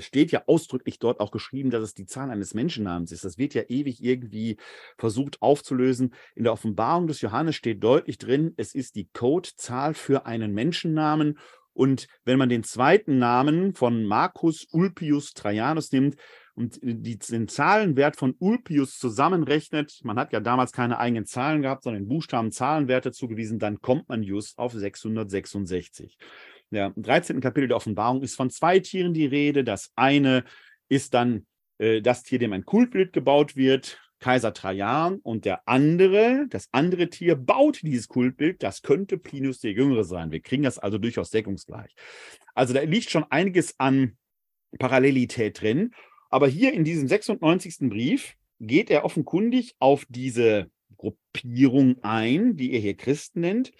steht ja ausdrücklich dort auch geschrieben, dass es die Zahl eines Menschennamens ist. Das wird ja ewig irgendwie versucht aufzulösen. In der Offenbarung des Johannes steht deutlich drin, es ist die Codezahl für einen Menschennamen und wenn man den zweiten Namen von Marcus Ulpius Trajanus nimmt und die, den Zahlenwert von Ulpius zusammenrechnet, man hat ja damals keine eigenen Zahlen gehabt, sondern den Buchstaben Zahlenwerte zugewiesen, dann kommt man just auf 666. Ja, Im 13. Kapitel der Offenbarung ist von zwei Tieren die Rede. Das eine ist dann äh, das Tier, dem ein Kultbild gebaut wird. Kaiser Trajan und der andere, das andere Tier baut dieses Kultbild, das könnte Plinius der Jüngere sein. Wir kriegen das also durchaus deckungsgleich. Also da liegt schon einiges an Parallelität drin. Aber hier in diesem 96. Brief geht er offenkundig auf diese Gruppierung ein, die er hier Christen nennt.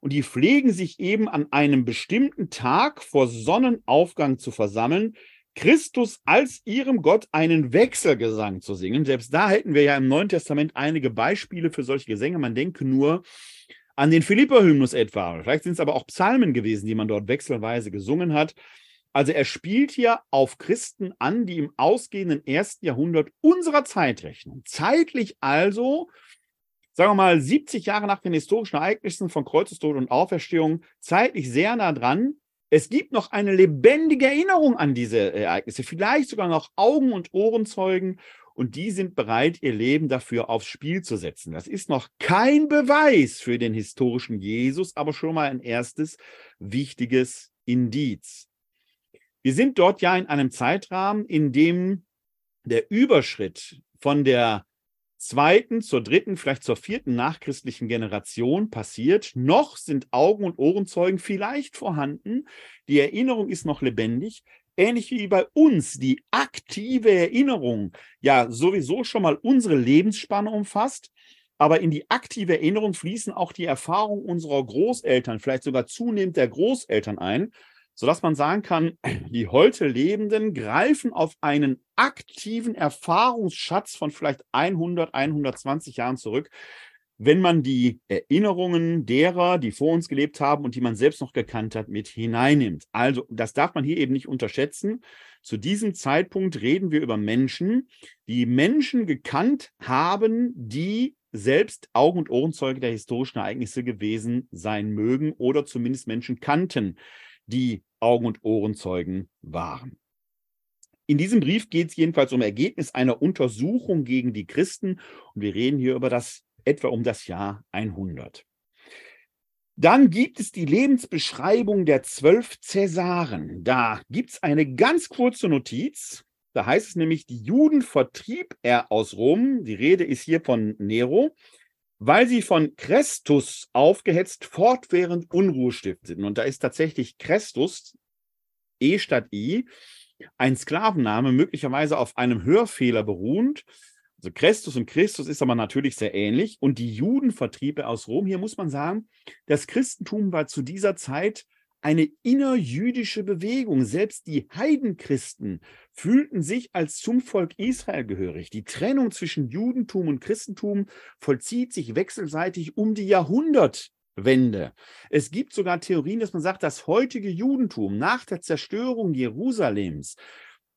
Und die pflegen sich eben an einem bestimmten Tag vor Sonnenaufgang zu versammeln, Christus als ihrem Gott einen Wechselgesang zu singen. Selbst da hätten wir ja im Neuen Testament einige Beispiele für solche Gesänge. Man denke nur an den Philipper-Hymnus etwa. Vielleicht sind es aber auch Psalmen gewesen, die man dort wechselweise gesungen hat. Also er spielt hier auf Christen an, die im ausgehenden ersten Jahrhundert unserer Zeit rechnen. Zeitlich also, sagen wir mal, 70 Jahre nach den historischen Ereignissen von Kreuzestod und Auferstehung, zeitlich sehr nah dran, es gibt noch eine lebendige Erinnerung an diese Ereignisse, vielleicht sogar noch Augen- und Ohrenzeugen, und die sind bereit, ihr Leben dafür aufs Spiel zu setzen. Das ist noch kein Beweis für den historischen Jesus, aber schon mal ein erstes wichtiges Indiz. Wir sind dort ja in einem Zeitrahmen, in dem der Überschritt von der zweiten zur dritten, vielleicht zur vierten nachchristlichen Generation passiert. Noch sind Augen- und Ohrenzeugen vielleicht vorhanden. Die Erinnerung ist noch lebendig. Ähnlich wie bei uns die aktive Erinnerung ja sowieso schon mal unsere Lebensspanne umfasst. Aber in die aktive Erinnerung fließen auch die Erfahrungen unserer Großeltern, vielleicht sogar zunehmend der Großeltern ein sodass man sagen kann, die heute Lebenden greifen auf einen aktiven Erfahrungsschatz von vielleicht 100, 120 Jahren zurück, wenn man die Erinnerungen derer, die vor uns gelebt haben und die man selbst noch gekannt hat, mit hineinnimmt. Also das darf man hier eben nicht unterschätzen. Zu diesem Zeitpunkt reden wir über Menschen, die Menschen gekannt haben, die selbst Augen- und Ohrenzeuge der historischen Ereignisse gewesen sein mögen oder zumindest Menschen kannten, die Augen- und Ohrenzeugen waren. In diesem Brief geht es jedenfalls um Ergebnis einer Untersuchung gegen die Christen und wir reden hier über das etwa um das Jahr 100. Dann gibt es die Lebensbeschreibung der zwölf Cäsaren. Da gibt es eine ganz kurze Notiz. Da heißt es nämlich, die Juden vertrieb er aus Rom. Die Rede ist hier von Nero weil sie von Christus aufgehetzt fortwährend Unruhe stifteten. Und da ist tatsächlich Christus, E statt I, ein Sklavenname, möglicherweise auf einem Hörfehler beruhend. Also Christus und Christus ist aber natürlich sehr ähnlich. Und die Juden vertrieb er aus Rom. Hier muss man sagen, das Christentum war zu dieser Zeit eine innerjüdische Bewegung. Selbst die Heidenchristen fühlten sich als zum Volk Israel gehörig. Die Trennung zwischen Judentum und Christentum vollzieht sich wechselseitig um die Jahrhundertwende. Es gibt sogar Theorien, dass man sagt, das heutige Judentum nach der Zerstörung Jerusalems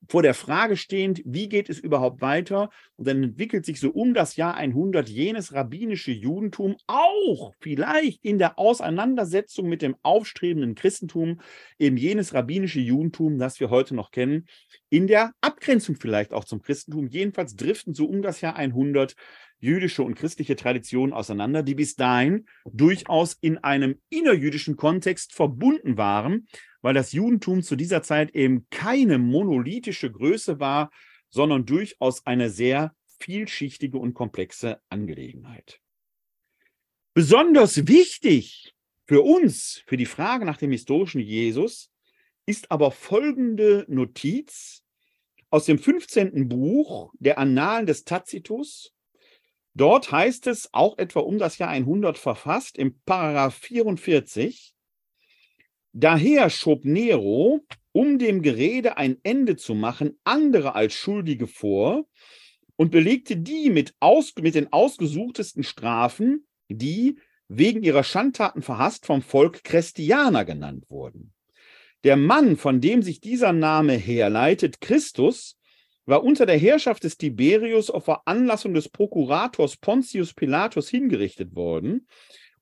vor der Frage stehend, wie geht es überhaupt weiter? Und dann entwickelt sich so um das Jahr 100 jenes rabbinische Judentum, auch vielleicht in der Auseinandersetzung mit dem aufstrebenden Christentum, eben jenes rabbinische Judentum, das wir heute noch kennen, in der Abgrenzung vielleicht auch zum Christentum. Jedenfalls driften so um das Jahr 100 jüdische und christliche Traditionen auseinander, die bis dahin durchaus in einem innerjüdischen Kontext verbunden waren, weil das Judentum zu dieser Zeit eben keine monolithische Größe war, sondern durchaus eine sehr vielschichtige und komplexe Angelegenheit. Besonders wichtig für uns, für die Frage nach dem historischen Jesus, ist aber folgende Notiz aus dem 15. Buch der Annalen des Tacitus. Dort heißt es, auch etwa um das Jahr 100 verfasst, im Paragraph 44, Daher schob Nero, um dem Gerede ein Ende zu machen, andere als Schuldige vor und belegte die mit, aus, mit den ausgesuchtesten Strafen, die wegen ihrer Schandtaten verhasst vom Volk Christianer genannt wurden. Der Mann, von dem sich dieser Name herleitet, Christus, war unter der Herrschaft des Tiberius auf Veranlassung des Prokurators Pontius Pilatus hingerichtet worden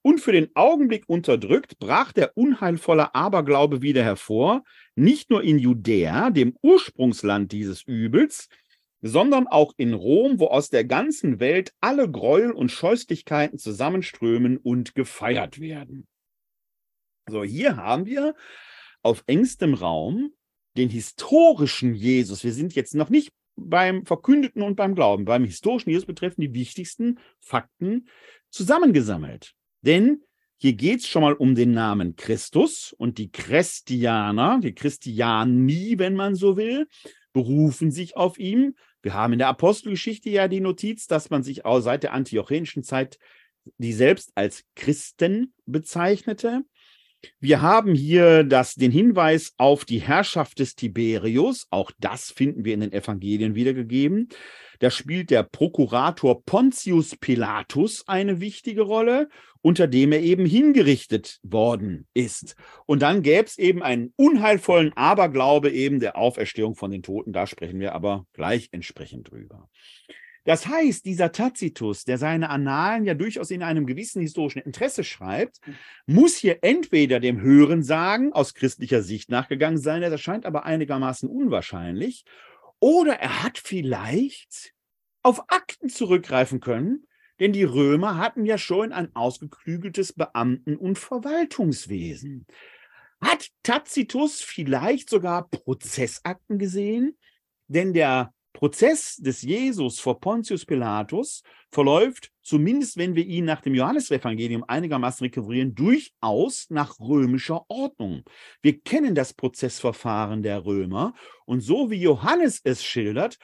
und für den Augenblick unterdrückt, brach der unheilvolle Aberglaube wieder hervor, nicht nur in Judäa, dem Ursprungsland dieses Übels, sondern auch in Rom, wo aus der ganzen Welt alle Gräuel und Scheußlichkeiten zusammenströmen und gefeiert werden. So, hier haben wir auf engstem Raum den historischen Jesus. Wir sind jetzt noch nicht beim Verkündeten und beim Glauben. Beim historischen Jesus betreffen die wichtigsten Fakten zusammengesammelt. Denn hier geht es schon mal um den Namen Christus und die Christianer, die Christiani, wenn man so will, berufen sich auf ihn. Wir haben in der Apostelgeschichte ja die Notiz, dass man sich auch seit der antiochenischen Zeit die selbst als Christen bezeichnete. Wir haben hier das, den Hinweis auf die Herrschaft des Tiberius. Auch das finden wir in den Evangelien wiedergegeben. Da spielt der Prokurator Pontius Pilatus eine wichtige Rolle, unter dem er eben hingerichtet worden ist. Und dann gäbe es eben einen unheilvollen Aberglaube eben der Auferstehung von den Toten. Da sprechen wir aber gleich entsprechend drüber. Das heißt, dieser Tacitus, der seine Annalen ja durchaus in einem gewissen historischen Interesse schreibt, muss hier entweder dem Hörensagen aus christlicher Sicht nachgegangen sein, das erscheint aber einigermaßen unwahrscheinlich, oder er hat vielleicht auf Akten zurückgreifen können, denn die Römer hatten ja schon ein ausgeklügeltes Beamten- und Verwaltungswesen. Hat Tacitus vielleicht sogar Prozessakten gesehen? Denn der Prozess des Jesus vor Pontius Pilatus verläuft, zumindest wenn wir ihn nach dem Johannesevangelium einigermaßen rekurrieren, durchaus nach römischer Ordnung. Wir kennen das Prozessverfahren der Römer und so wie Johannes es schildert,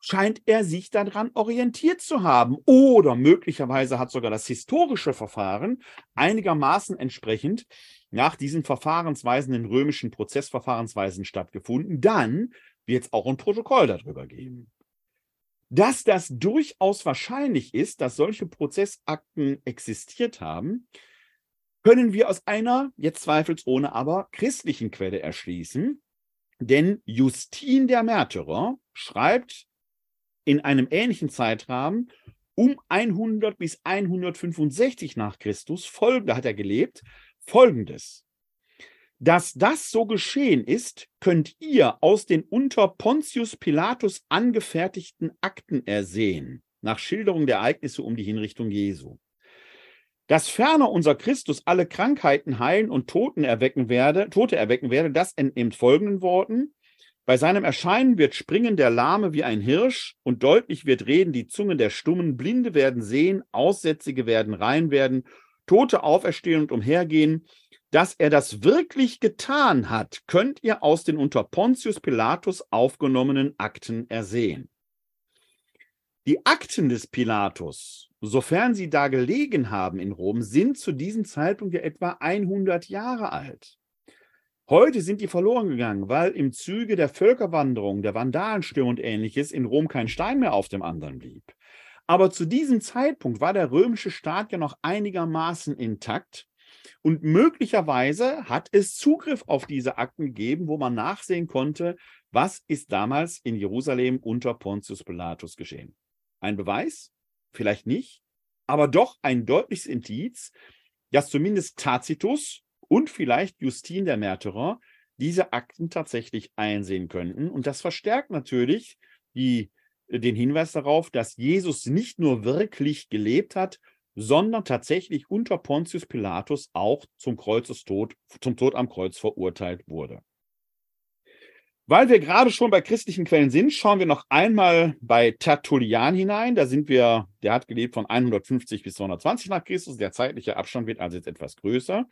scheint er sich daran orientiert zu haben. Oder möglicherweise hat sogar das historische Verfahren einigermaßen entsprechend nach diesen Verfahrensweisen, den römischen Prozessverfahrensweisen stattgefunden. Dann wird es auch ein Protokoll darüber geben. Dass das durchaus wahrscheinlich ist, dass solche Prozessakten existiert haben, können wir aus einer, jetzt zweifelsohne aber, christlichen Quelle erschließen. Denn Justin der Märtyrer schreibt in einem ähnlichen Zeitrahmen um 100 bis 165 nach Christus, folgende hat er gelebt, folgendes. Dass das so geschehen ist, könnt ihr aus den unter Pontius Pilatus angefertigten Akten ersehen, nach Schilderung der Ereignisse um die Hinrichtung Jesu. Dass ferner unser Christus alle Krankheiten heilen und Toten erwecken werde, Tote erwecken werde, das entnimmt folgenden Worten. Bei seinem Erscheinen wird springen der Lahme wie ein Hirsch und deutlich wird reden die Zungen der Stummen, Blinde werden sehen, Aussätzige werden rein werden, Tote auferstehen und umhergehen, dass er das wirklich getan hat, könnt ihr aus den unter Pontius Pilatus aufgenommenen Akten ersehen. Die Akten des Pilatus, sofern sie da gelegen haben in Rom, sind zu diesem Zeitpunkt ja etwa 100 Jahre alt. Heute sind die verloren gegangen, weil im Zuge der Völkerwanderung, der Vandalenstürme und ähnliches in Rom kein Stein mehr auf dem anderen blieb. Aber zu diesem Zeitpunkt war der römische Staat ja noch einigermaßen intakt Und möglicherweise hat es Zugriff auf diese Akten gegeben, wo man nachsehen konnte, was ist damals in Jerusalem unter Pontius Pilatus geschehen. Ein Beweis? Vielleicht nicht, aber doch ein deutliches Indiz, dass zumindest Tacitus und vielleicht Justin der Märtyrer diese Akten tatsächlich einsehen könnten. Und das verstärkt natürlich die, den Hinweis darauf, dass Jesus nicht nur wirklich gelebt hat, sondern tatsächlich unter Pontius Pilatus auch zum Kreuzestod, zum Tod am Kreuz verurteilt wurde. Weil wir gerade schon bei christlichen Quellen sind, schauen wir noch einmal bei Tertullian hinein. Da sind wir, der hat gelebt von 150 bis 220 nach Christus. Der zeitliche Abstand wird also jetzt etwas größer.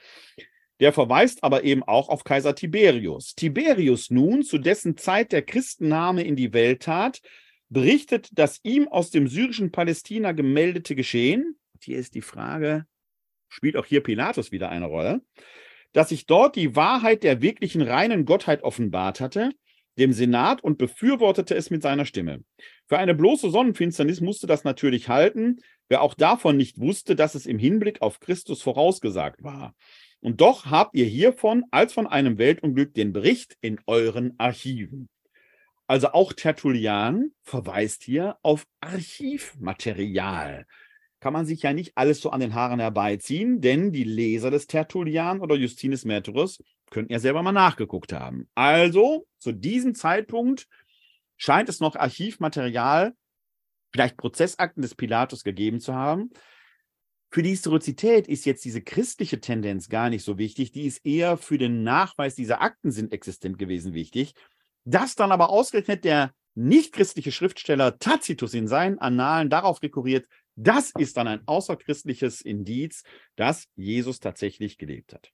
Der verweist aber eben auch auf Kaiser Tiberius. Tiberius nun, zu dessen Zeit der Christenname in die Welt tat, berichtet das ihm aus dem syrischen Palästina gemeldete Geschehen. Hier ist die Frage, spielt auch hier Pilatus wieder eine Rolle, dass sich dort die Wahrheit der wirklichen reinen Gottheit offenbart hatte dem Senat und befürwortete es mit seiner Stimme. Für eine bloße Sonnenfinsternis musste das natürlich halten, wer auch davon nicht wusste, dass es im Hinblick auf Christus vorausgesagt war. Und doch habt ihr hiervon als von einem Weltunglück den Bericht in euren Archiven. Also auch Tertullian verweist hier auf Archivmaterial. Kann man sich ja nicht alles so an den Haaren herbeiziehen, denn die Leser des Tertullian oder Justinus Märtyrus könnten ja selber mal nachgeguckt haben. Also zu diesem Zeitpunkt scheint es noch Archivmaterial, vielleicht Prozessakten des Pilatus gegeben zu haben. Für die Historizität ist jetzt diese christliche Tendenz gar nicht so wichtig. Die ist eher für den Nachweis dieser Akten sind existent gewesen wichtig. Dass dann aber ausgerechnet der nichtchristliche Schriftsteller Tacitus in seinen Annalen darauf rekurriert, das ist dann ein außerchristliches Indiz, dass Jesus tatsächlich gelebt hat.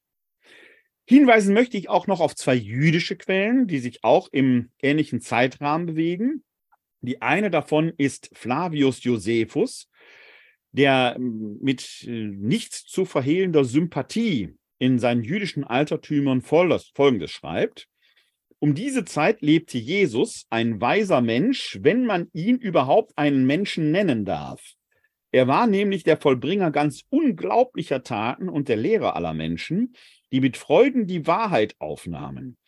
Hinweisen möchte ich auch noch auf zwei jüdische Quellen, die sich auch im ähnlichen Zeitrahmen bewegen. Die eine davon ist Flavius Josephus, der ähm, mit äh, nichts zu verhehlender Sympathie in seinen jüdischen Altertümern Folgendes schreibt. Um diese Zeit lebte Jesus, ein weiser Mensch, wenn man ihn überhaupt einen Menschen nennen darf. Er war nämlich der Vollbringer ganz unglaublicher Taten und der Lehrer aller Menschen, die mit Freuden die Wahrheit aufnahmen.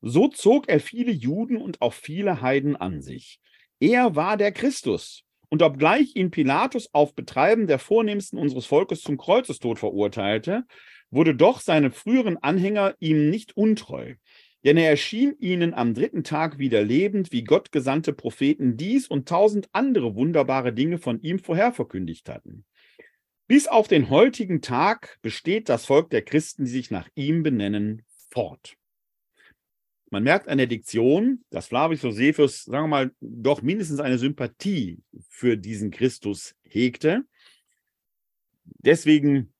So zog er viele Juden und auch viele Heiden an sich. Er war der Christus. Und obgleich ihn Pilatus auf Betreiben der Vornehmsten unseres Volkes zum Kreuzestod verurteilte, wurde doch seine früheren Anhänger ihm nicht untreu. Denn er erschien ihnen am dritten Tag wieder lebend, wie Gott gesandte Propheten dies und tausend andere wunderbare Dinge von ihm vorher verkündigt hatten. Bis auf den heutigen Tag besteht das Volk der Christen, die sich nach ihm benennen, fort. Man merkt an der Diktion, dass Flavius Josephus, sagen wir mal, doch mindestens eine Sympathie für diesen Christus hegte. Deswegen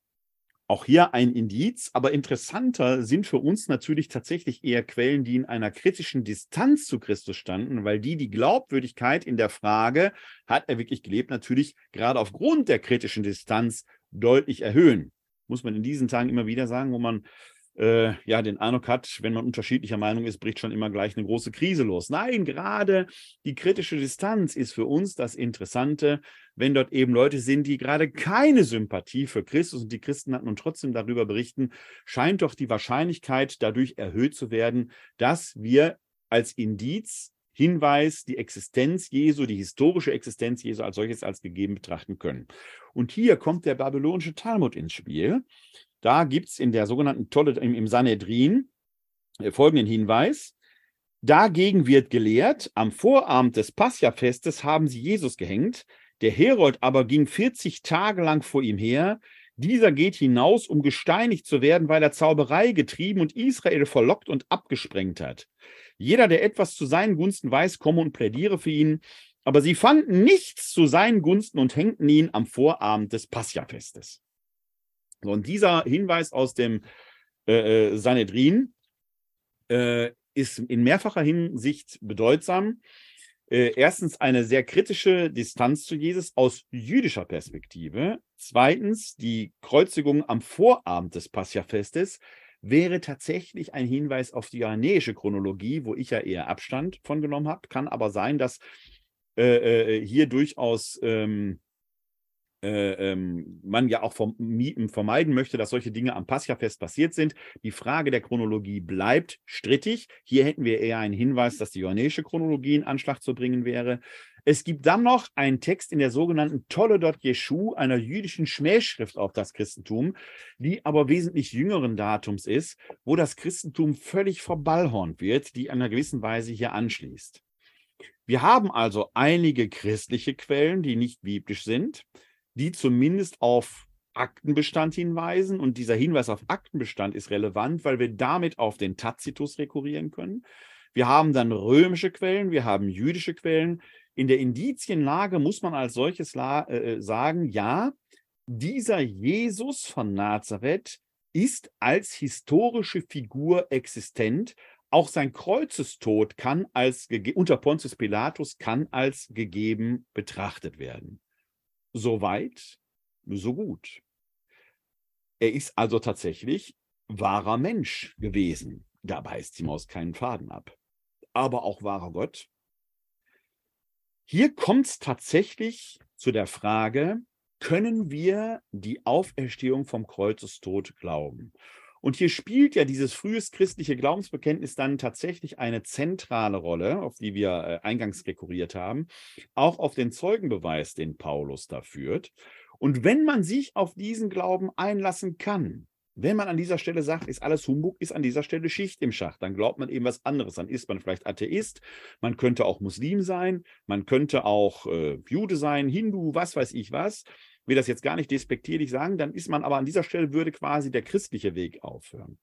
auch hier ein Indiz, aber interessanter sind für uns natürlich tatsächlich eher Quellen, die in einer kritischen Distanz zu Christus standen, weil die die Glaubwürdigkeit in der Frage, hat er wirklich gelebt, natürlich gerade aufgrund der kritischen Distanz deutlich erhöhen. Muss man in diesen Tagen immer wieder sagen, wo man äh, ja den Eindruck hat, wenn man unterschiedlicher Meinung ist, bricht schon immer gleich eine große Krise los. Nein, gerade die kritische Distanz ist für uns das Interessante, wenn dort eben Leute sind, die gerade keine Sympathie für Christus und die Christen hatten und trotzdem darüber berichten, scheint doch die Wahrscheinlichkeit dadurch erhöht zu werden, dass wir als Indiz Hinweis die Existenz Jesu, die historische Existenz Jesu als solches als gegeben betrachten können. Und hier kommt der babylonische Talmud ins Spiel. Da gibt es in der sogenannten Tolle im, im Sanhedrin äh, folgenden Hinweis. Dagegen wird gelehrt, am Vorabend des Pascha-Festes haben sie Jesus gehängt. Der Herold aber ging 40 Tage lang vor ihm her. Dieser geht hinaus, um gesteinigt zu werden, weil er Zauberei getrieben und Israel verlockt und abgesprengt hat. Jeder, der etwas zu seinen Gunsten weiß, komme und plädiere für ihn. Aber sie fanden nichts zu seinen Gunsten und hängten ihn am Vorabend des Pascha-Festes. Und dieser Hinweis aus dem äh, äh, Sanhedrin äh, ist in mehrfacher Hinsicht bedeutsam. Äh, erstens eine sehr kritische Distanz zu Jesus aus jüdischer Perspektive. Zweitens die Kreuzigung am Vorabend des Pascha-Festes wäre tatsächlich ein Hinweis auf die johannäische Chronologie, wo ich ja eher Abstand von genommen habe. Kann aber sein, dass äh, äh hier durchaus ähm, äh, ähm, man ja auch vermeiden möchte, dass solche Dinge am Pascha-Fest passiert sind. Die Frage der Chronologie bleibt strittig. Hier hätten wir eher einen Hinweis, dass die johannäische Chronologie in Anschlag zu bringen wäre. Es gibt dann noch einen Text in der sogenannten Toledot Jeshu, einer jüdischen Schmähschrift auf das Christentum, die aber wesentlich jüngeren Datums ist, wo das Christentum völlig verballhornt wird, die in einer gewissen Weise hier anschließt. Wir haben also einige christliche Quellen, die nicht biblisch sind, die zumindest auf Aktenbestand hinweisen. Und dieser Hinweis auf Aktenbestand ist relevant, weil wir damit auf den Tacitus rekurrieren können. Wir haben dann römische Quellen, wir haben jüdische Quellen, in der Indizienlage muss man als solches äh, sagen, ja, dieser Jesus von Nazareth ist als historische Figur existent. Auch sein Kreuzestod kann als unter Pontius Pilatus kann als gegeben betrachtet werden. Soweit, so gut. Er ist also tatsächlich wahrer Mensch gewesen. Da beißt die Maus keinen Faden ab. Aber auch wahrer Gott hier kommt es tatsächlich zu der Frage, können wir die Auferstehung vom Kreuzestod glauben? Und hier spielt ja dieses frühes christliche Glaubensbekenntnis dann tatsächlich eine zentrale Rolle, auf die wir äh, eingangs rekurriert haben, auch auf den Zeugenbeweis, den Paulus da führt. Und wenn man sich auf diesen Glauben einlassen kann, wenn man an dieser Stelle sagt, ist alles Humbug, ist an dieser Stelle Schicht im Schach. Dann glaubt man eben was anderes. Dann ist man vielleicht Atheist, man könnte auch Muslim sein, man könnte auch äh, Jude sein, Hindu, was weiß ich was. Will das jetzt gar nicht despektierlich sagen, dann ist man aber an dieser Stelle würde quasi der christliche Weg aufhören.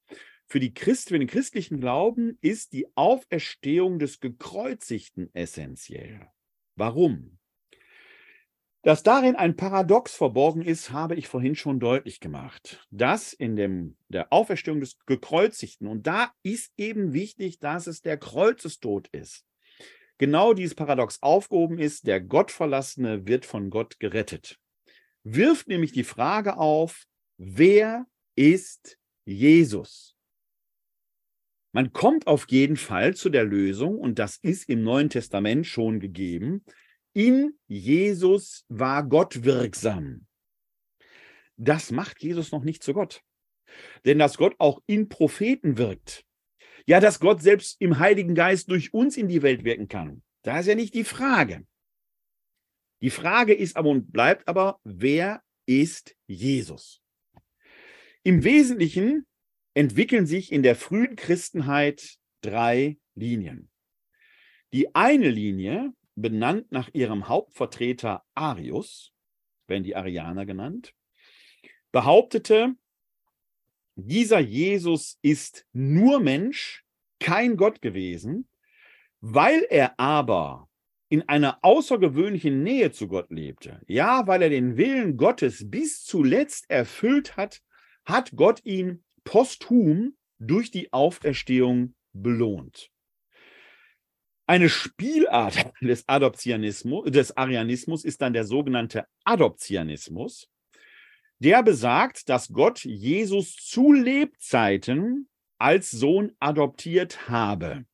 Für, die Christ, für den christlichen Glauben ist die Auferstehung des Gekreuzigten essentiell. Warum? Dass darin ein Paradox verborgen ist, habe ich vorhin schon deutlich gemacht. Dass in dem, der Auferstehung des Gekreuzigten, und da ist eben wichtig, dass es der Kreuzestod ist, genau dieses Paradox aufgehoben ist, der Gottverlassene wird von Gott gerettet. Wirft nämlich die Frage auf, wer ist Jesus? Man kommt auf jeden Fall zu der Lösung, und das ist im Neuen Testament schon gegeben, in Jesus war Gott wirksam. Das macht Jesus noch nicht zu Gott. Denn dass Gott auch in Propheten wirkt, ja, dass Gott selbst im Heiligen Geist durch uns in die Welt wirken kann, da ist ja nicht die Frage. Die Frage ist aber und bleibt aber, wer ist Jesus? Im Wesentlichen entwickeln sich in der frühen Christenheit drei Linien. Die eine Linie benannt nach ihrem Hauptvertreter Arius, werden die Arianer genannt, behauptete, dieser Jesus ist nur Mensch, kein Gott gewesen, weil er aber in einer außergewöhnlichen Nähe zu Gott lebte, ja, weil er den Willen Gottes bis zuletzt erfüllt hat, hat Gott ihn posthum durch die Auferstehung belohnt. Eine Spielart des Adoptionismus, des Arianismus ist dann der sogenannte Adoptionismus. Der besagt, dass Gott Jesus zu Lebzeiten als Sohn adoptiert habe.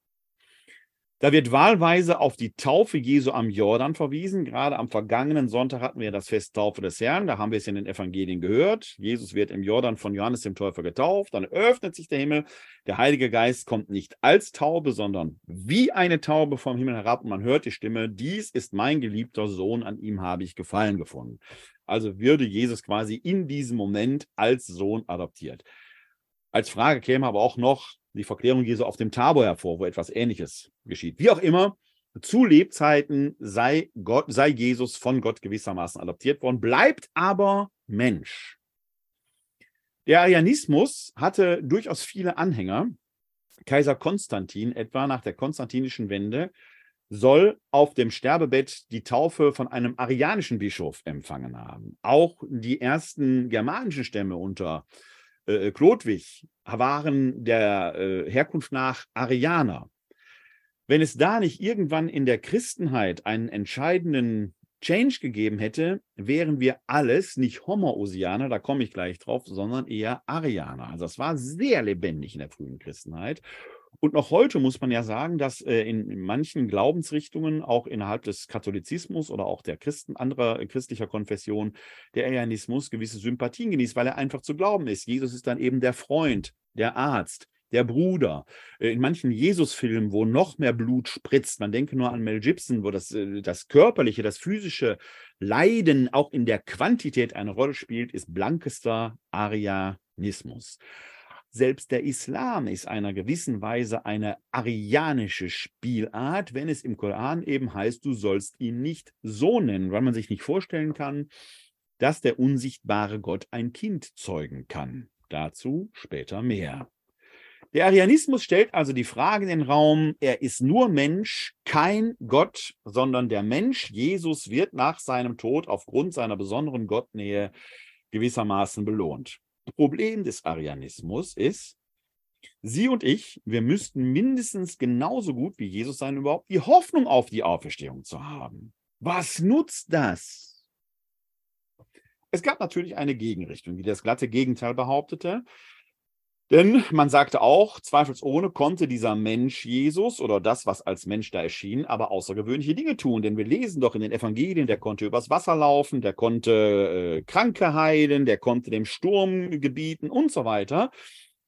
Da wird wahlweise auf die Taufe Jesu am Jordan verwiesen. Gerade am vergangenen Sonntag hatten wir das Fest Taufe des Herrn. Da haben wir es in den Evangelien gehört. Jesus wird im Jordan von Johannes dem Täufer getauft. Dann öffnet sich der Himmel. Der Heilige Geist kommt nicht als Taube, sondern wie eine Taube vom Himmel herab. Und man hört die Stimme, dies ist mein geliebter Sohn, an ihm habe ich Gefallen gefunden. Also würde Jesus quasi in diesem Moment als Sohn adoptiert. Als Frage käme aber auch noch, die Verklärung Jesu auf dem Tabor hervor, wo etwas Ähnliches geschieht. Wie auch immer, zu Lebzeiten sei, Gott, sei Jesus von Gott gewissermaßen adoptiert worden, bleibt aber Mensch. Der Arianismus hatte durchaus viele Anhänger. Kaiser Konstantin etwa nach der konstantinischen Wende soll auf dem Sterbebett die Taufe von einem arianischen Bischof empfangen haben. Auch die ersten germanischen Stämme unter äh, Chlodwig waren der äh, Herkunft nach Arianer. Wenn es da nicht irgendwann in der Christenheit einen entscheidenden Change gegeben hätte, wären wir alles nicht Homoousianer, da komme ich gleich drauf, sondern eher Arianer. Also das war sehr lebendig in der frühen Christenheit. Und noch heute muss man ja sagen, dass äh, in, in, manchen Glaubensrichtungen, auch innerhalb des Katholizismus oder auch der Christen, anderer äh, christlicher Konfession, der Arianismus gewisse Sympathien genießt, weil er einfach zu glauben ist. Jesus ist dann eben der Freund, der Arzt, der Bruder. Äh, in manchen Jesus-Filmen, wo noch mehr Blut spritzt, man denke nur an Mel Gibson, wo das, äh, das körperliche, das physische Leiden auch in der Quantität eine Rolle spielt, ist blankester Arianismus. Selbst der Islam ist einer gewissen Weise eine arianische Spielart, wenn es im Koran eben heißt, du sollst ihn nicht so nennen, weil man sich nicht vorstellen kann, dass der unsichtbare Gott ein Kind zeugen kann. Dazu später mehr. Der Arianismus stellt also die Frage in den Raum, er ist nur Mensch, kein Gott, sondern der Mensch, Jesus, wird nach seinem Tod aufgrund seiner besonderen Gottnähe gewissermaßen belohnt. Problem des Arianismus ist, Sie und ich, wir müssten mindestens genauso gut wie Jesus sein, überhaupt die Hoffnung auf die Auferstehung zu haben. Was nutzt das? Es gab natürlich eine Gegenrichtung, die das glatte Gegenteil behauptete. Denn man sagte auch, zweifelsohne konnte dieser Mensch Jesus oder das, was als Mensch da erschien, aber außergewöhnliche Dinge tun. Denn wir lesen doch in den Evangelien, der konnte übers Wasser laufen, der konnte äh, Kranke heilen, der konnte dem Sturm gebieten und so weiter.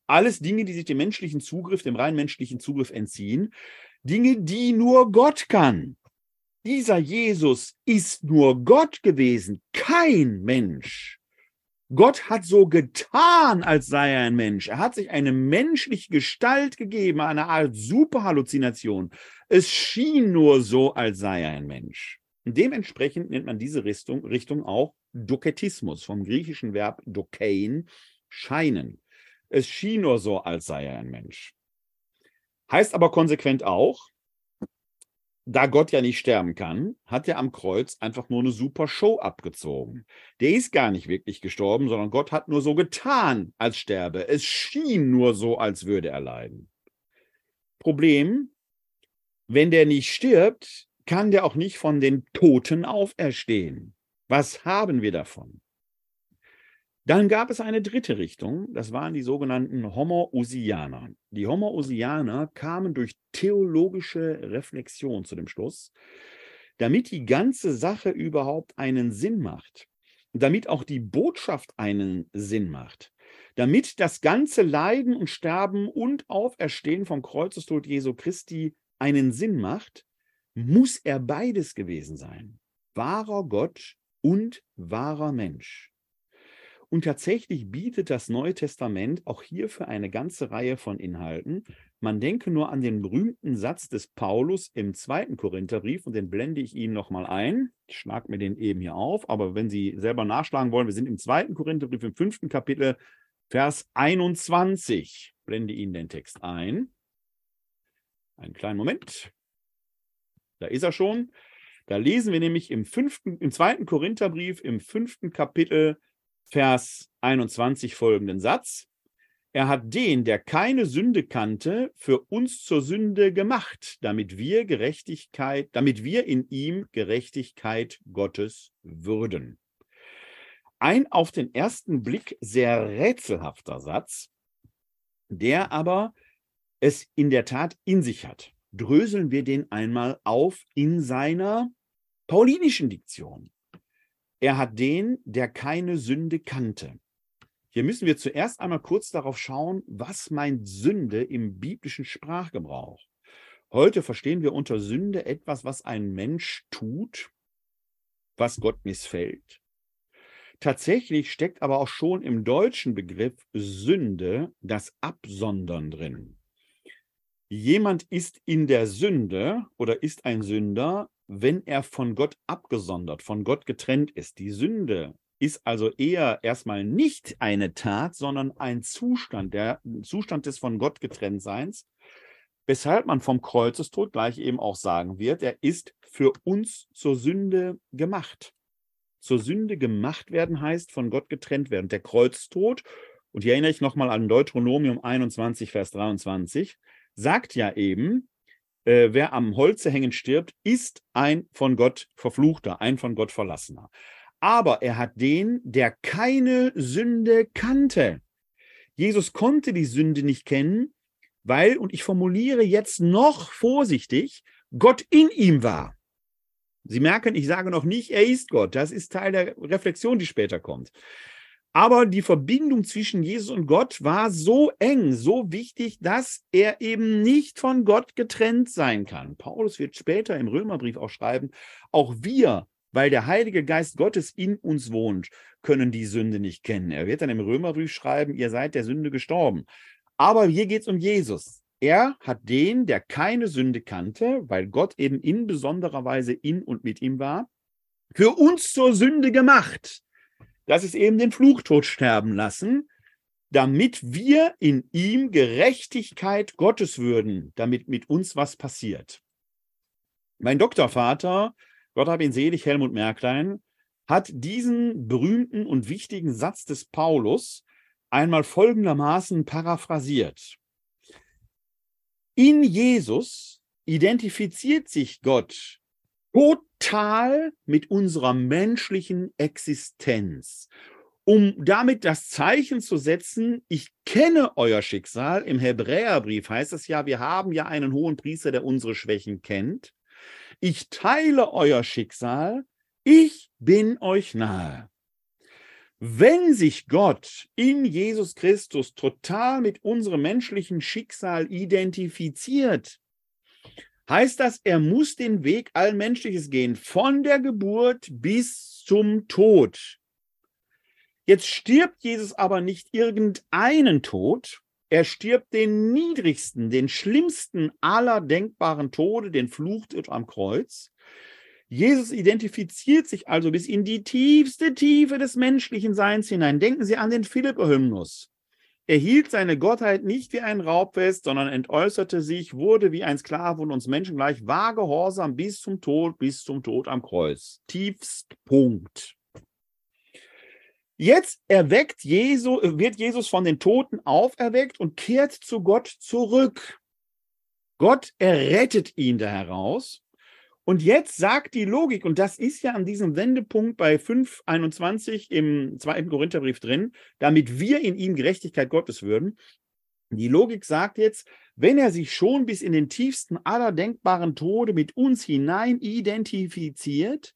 Alles Dinge, die sich dem menschlichen Zugriff, dem rein menschlichen Zugriff entziehen. Dinge, die nur Gott kann. Dieser Jesus ist nur Gott gewesen, kein Mensch. Gott hat so getan, als sei er ein Mensch. Er hat sich eine menschliche Gestalt gegeben, eine Art Superhalluzination. Es schien nur so, als sei er ein Mensch. Dementsprechend nennt man diese Richtung, Richtung auch Doketismus, vom griechischen Verb dokein, scheinen. Es schien nur so, als sei er ein Mensch. Heißt aber konsequent auch, da Gott ja nicht sterben kann, hat er am Kreuz einfach nur eine super Show abgezogen. Der ist gar nicht wirklich gestorben, sondern Gott hat nur so getan, als sterbe. Es schien nur so, als würde er leiden. Problem, wenn der nicht stirbt, kann der auch nicht von den Toten auferstehen. Was haben wir davon? Dann gab es eine dritte Richtung, das waren die sogenannten Homo-Usianer. Die Homo-Usianer kamen durch theologische Reflexion zu dem Schluss, damit die ganze Sache überhaupt einen Sinn macht, damit auch die Botschaft einen Sinn macht, damit das ganze Leiden und Sterben und Auferstehen vom Kreuzestod Jesu Christi einen Sinn macht, muss er beides gewesen sein. Wahrer Gott und wahrer Mensch. Und tatsächlich bietet das Neue Testament auch hierfür eine ganze Reihe von Inhalten. Man denke nur an den berühmten Satz des Paulus im zweiten Korintherbrief und den blende ich Ihnen nochmal ein. Ich schlage mir den eben hier auf, aber wenn Sie selber nachschlagen wollen, wir sind im zweiten Korintherbrief im fünften Kapitel, Vers 21. Blende Ihnen den Text ein. Einen kleinen Moment. Da ist er schon. Da lesen wir nämlich im, fünften, im zweiten Korintherbrief im fünften Kapitel Vers 21 folgenden Satz. Er hat den, der keine Sünde kannte, für uns zur Sünde gemacht, damit wir Gerechtigkeit, damit wir in ihm Gerechtigkeit Gottes würden. Ein auf den ersten Blick sehr rätselhafter Satz, der aber es in der Tat in sich hat. Dröseln wir den einmal auf in seiner paulinischen Diktion. Er hat den, der keine Sünde kannte. Hier müssen wir zuerst einmal kurz darauf schauen, was meint Sünde im biblischen Sprachgebrauch. Heute verstehen wir unter Sünde etwas, was ein Mensch tut, was Gott missfällt. Tatsächlich steckt aber auch schon im deutschen Begriff Sünde das Absondern drin. Jemand ist in der Sünde oder ist ein Sünder, wenn er von Gott abgesondert, von Gott getrennt ist. Die Sünde ist also eher erstmal nicht eine Tat, sondern ein Zustand, der Zustand des von Gott getrennt Seins, weshalb man vom Kreuzestod gleich eben auch sagen wird, er ist für uns zur Sünde gemacht. Zur Sünde gemacht werden heißt von Gott getrennt werden. Der Kreuztod, und hier erinnere ich nochmal an Deuteronomium 21, Vers 23, sagt ja eben, äh, wer am Holze hängen stirbt, ist ein von Gott verfluchter, ein von Gott verlassener. Aber er hat den, der keine Sünde kannte. Jesus konnte die Sünde nicht kennen, weil, und ich formuliere jetzt noch vorsichtig, Gott in ihm war. Sie merken, ich sage noch nicht, er ist Gott. Das ist Teil der Reflexion, die später kommt. Aber die Verbindung zwischen Jesus und Gott war so eng, so wichtig, dass er eben nicht von Gott getrennt sein kann. Paulus wird später im Römerbrief auch schreiben, auch wir, weil der Heilige Geist Gottes in uns wohnt, können die Sünde nicht kennen. Er wird dann im Römerbrief schreiben, ihr seid der Sünde gestorben. Aber hier geht es um Jesus. Er hat den, der keine Sünde kannte, weil Gott eben in besonderer Weise in und mit ihm war, für uns zur Sünde gemacht das ist eben den Fluchtod sterben lassen, damit wir in ihm Gerechtigkeit Gottes würden, damit mit uns was passiert. Mein Doktorvater, Gott hab ihn selig, Helmut Merklein, hat diesen berühmten und wichtigen Satz des Paulus einmal folgendermaßen paraphrasiert. In Jesus identifiziert sich Gott total mit unserer menschlichen Existenz, um damit das Zeichen zu setzen, ich kenne euer Schicksal. Im Hebräerbrief heißt es ja, wir haben ja einen hohen Priester, der unsere Schwächen kennt. Ich teile euer Schicksal, ich bin euch nahe. Wenn sich Gott in Jesus Christus total mit unserem menschlichen Schicksal identifiziert, heißt das, er muss den Weg Allmenschliches gehen, von der Geburt bis zum Tod. Jetzt stirbt Jesus aber nicht irgendeinen Tod, er stirbt den niedrigsten, den schlimmsten aller denkbaren Tode, den Fluchtod am Kreuz. Jesus identifiziert sich also bis in die tiefste Tiefe des menschlichen Seins hinein. Denken Sie an den Philipp-Hymnus. Er hielt seine Gottheit nicht wie ein Raub fest, sondern entäußerte sich, wurde wie ein Sklave und uns Menschen gleich, war gehorsam bis zum Tod, bis zum Tod am Kreuz. Tiefstpunkt. Jetzt erweckt Jesu, wird Jesus von den Toten auferweckt und kehrt zu Gott zurück. Gott errettet ihn da heraus und jetzt sagt die Logik, und das ist ja an diesem Wendepunkt bei 5,21 im zweiten Korintherbrief drin, damit wir in ihm Gerechtigkeit Gottes würden. Die Logik sagt jetzt, wenn er sich schon bis in den tiefsten aller denkbaren Tode mit uns hinein identifiziert,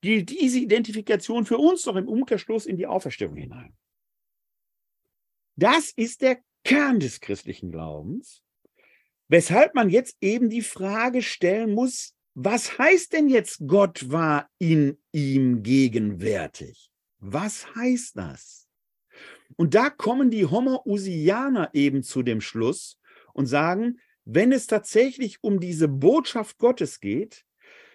gilt diese Identifikation für uns doch im Umkehrschluss in die Auferstehung hinein. Das ist der Kern des christlichen Glaubens, weshalb man jetzt eben die Frage stellen muss, was heißt denn jetzt, Gott war in ihm gegenwärtig? Was heißt das? Und da kommen die Homo-Usianer eben zu dem Schluss und sagen, wenn es tatsächlich um diese Botschaft Gottes geht,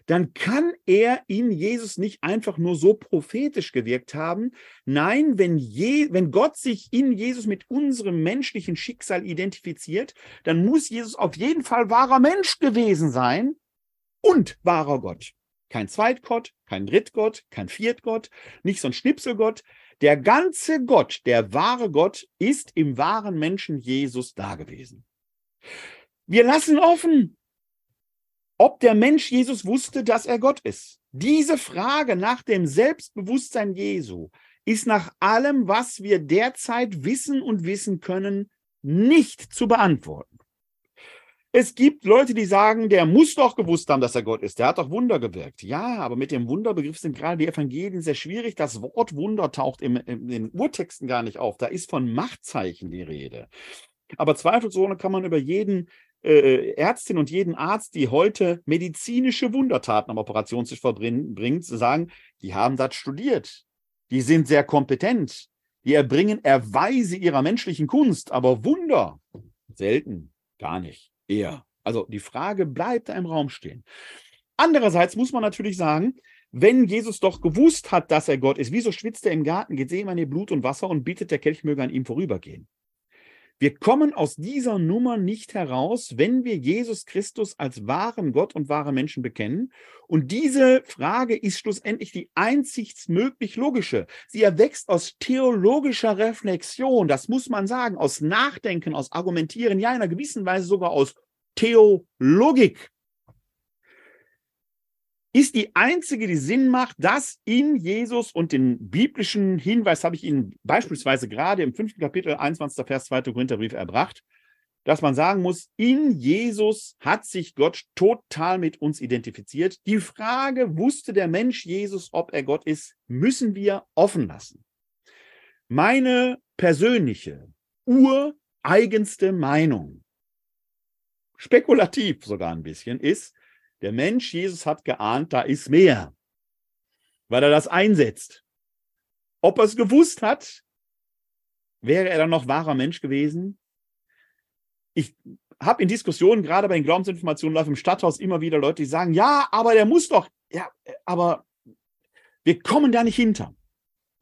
dann kann er in Jesus nicht einfach nur so prophetisch gewirkt haben. Nein, wenn, je, wenn Gott sich in Jesus mit unserem menschlichen Schicksal identifiziert, dann muss Jesus auf jeden Fall wahrer Mensch gewesen sein, und wahrer Gott. Kein Zweitgott, kein Drittgott, kein Viertgott, nicht so ein Schnipselgott. Der ganze Gott, der wahre Gott, ist im wahren Menschen Jesus dagewesen. Wir lassen offen, ob der Mensch Jesus wusste, dass er Gott ist. Diese Frage nach dem Selbstbewusstsein Jesu ist nach allem, was wir derzeit wissen und wissen können, nicht zu beantworten. Es gibt Leute, die sagen, der muss doch gewusst haben, dass er Gott ist. Der hat doch Wunder gewirkt. Ja, aber mit dem Wunderbegriff sind gerade die Evangelien sehr schwierig. Das Wort Wunder taucht im, in den Urtexten gar nicht auf. Da ist von Machtzeichen die Rede. Aber zweifelsohne kann man über jeden äh, Ärztin und jeden Arzt, die heute medizinische Wundertaten am Operationstisch verbringt, sagen, die haben das studiert. Die sind sehr kompetent. Die erbringen Erweise ihrer menschlichen Kunst, aber Wunder selten, gar nicht eher. Also die Frage bleibt im Raum stehen. Andererseits muss man natürlich sagen, wenn Jesus doch gewusst hat, dass er Gott ist, wieso schwitzt er im Garten, geht Gethsemane Blut und Wasser und bittet, der Kelch möge an ihm vorübergehen? Wir kommen aus dieser Nummer nicht heraus, wenn wir Jesus Christus als wahren Gott und wahren Menschen bekennen. Und diese Frage ist schlussendlich die einzig logische. Sie erwächst aus theologischer Reflexion, das muss man sagen, aus Nachdenken, aus Argumentieren, ja in einer gewissen Weise sogar aus Theologik ist die einzige, die Sinn macht, dass in Jesus und den biblischen Hinweis habe ich Ihnen beispielsweise gerade im fünften Kapitel, 21. Vers, 2. Korintherbrief erbracht, dass man sagen muss, in Jesus hat sich Gott total mit uns identifiziert. Die Frage, wusste der Mensch Jesus, ob er Gott ist, müssen wir offen lassen. Meine persönliche, ureigenste Meinung, spekulativ sogar ein bisschen, ist, der Mensch Jesus hat geahnt, da ist mehr, weil er das einsetzt. Ob er es gewusst hat, wäre er dann noch wahrer Mensch gewesen? ich habe in Diskussionen, gerade bei den Glaubensinformationen live im Stadthaus, immer wieder Leute, die sagen, ja, aber der muss doch, ja, aber wir kommen da nicht hinter.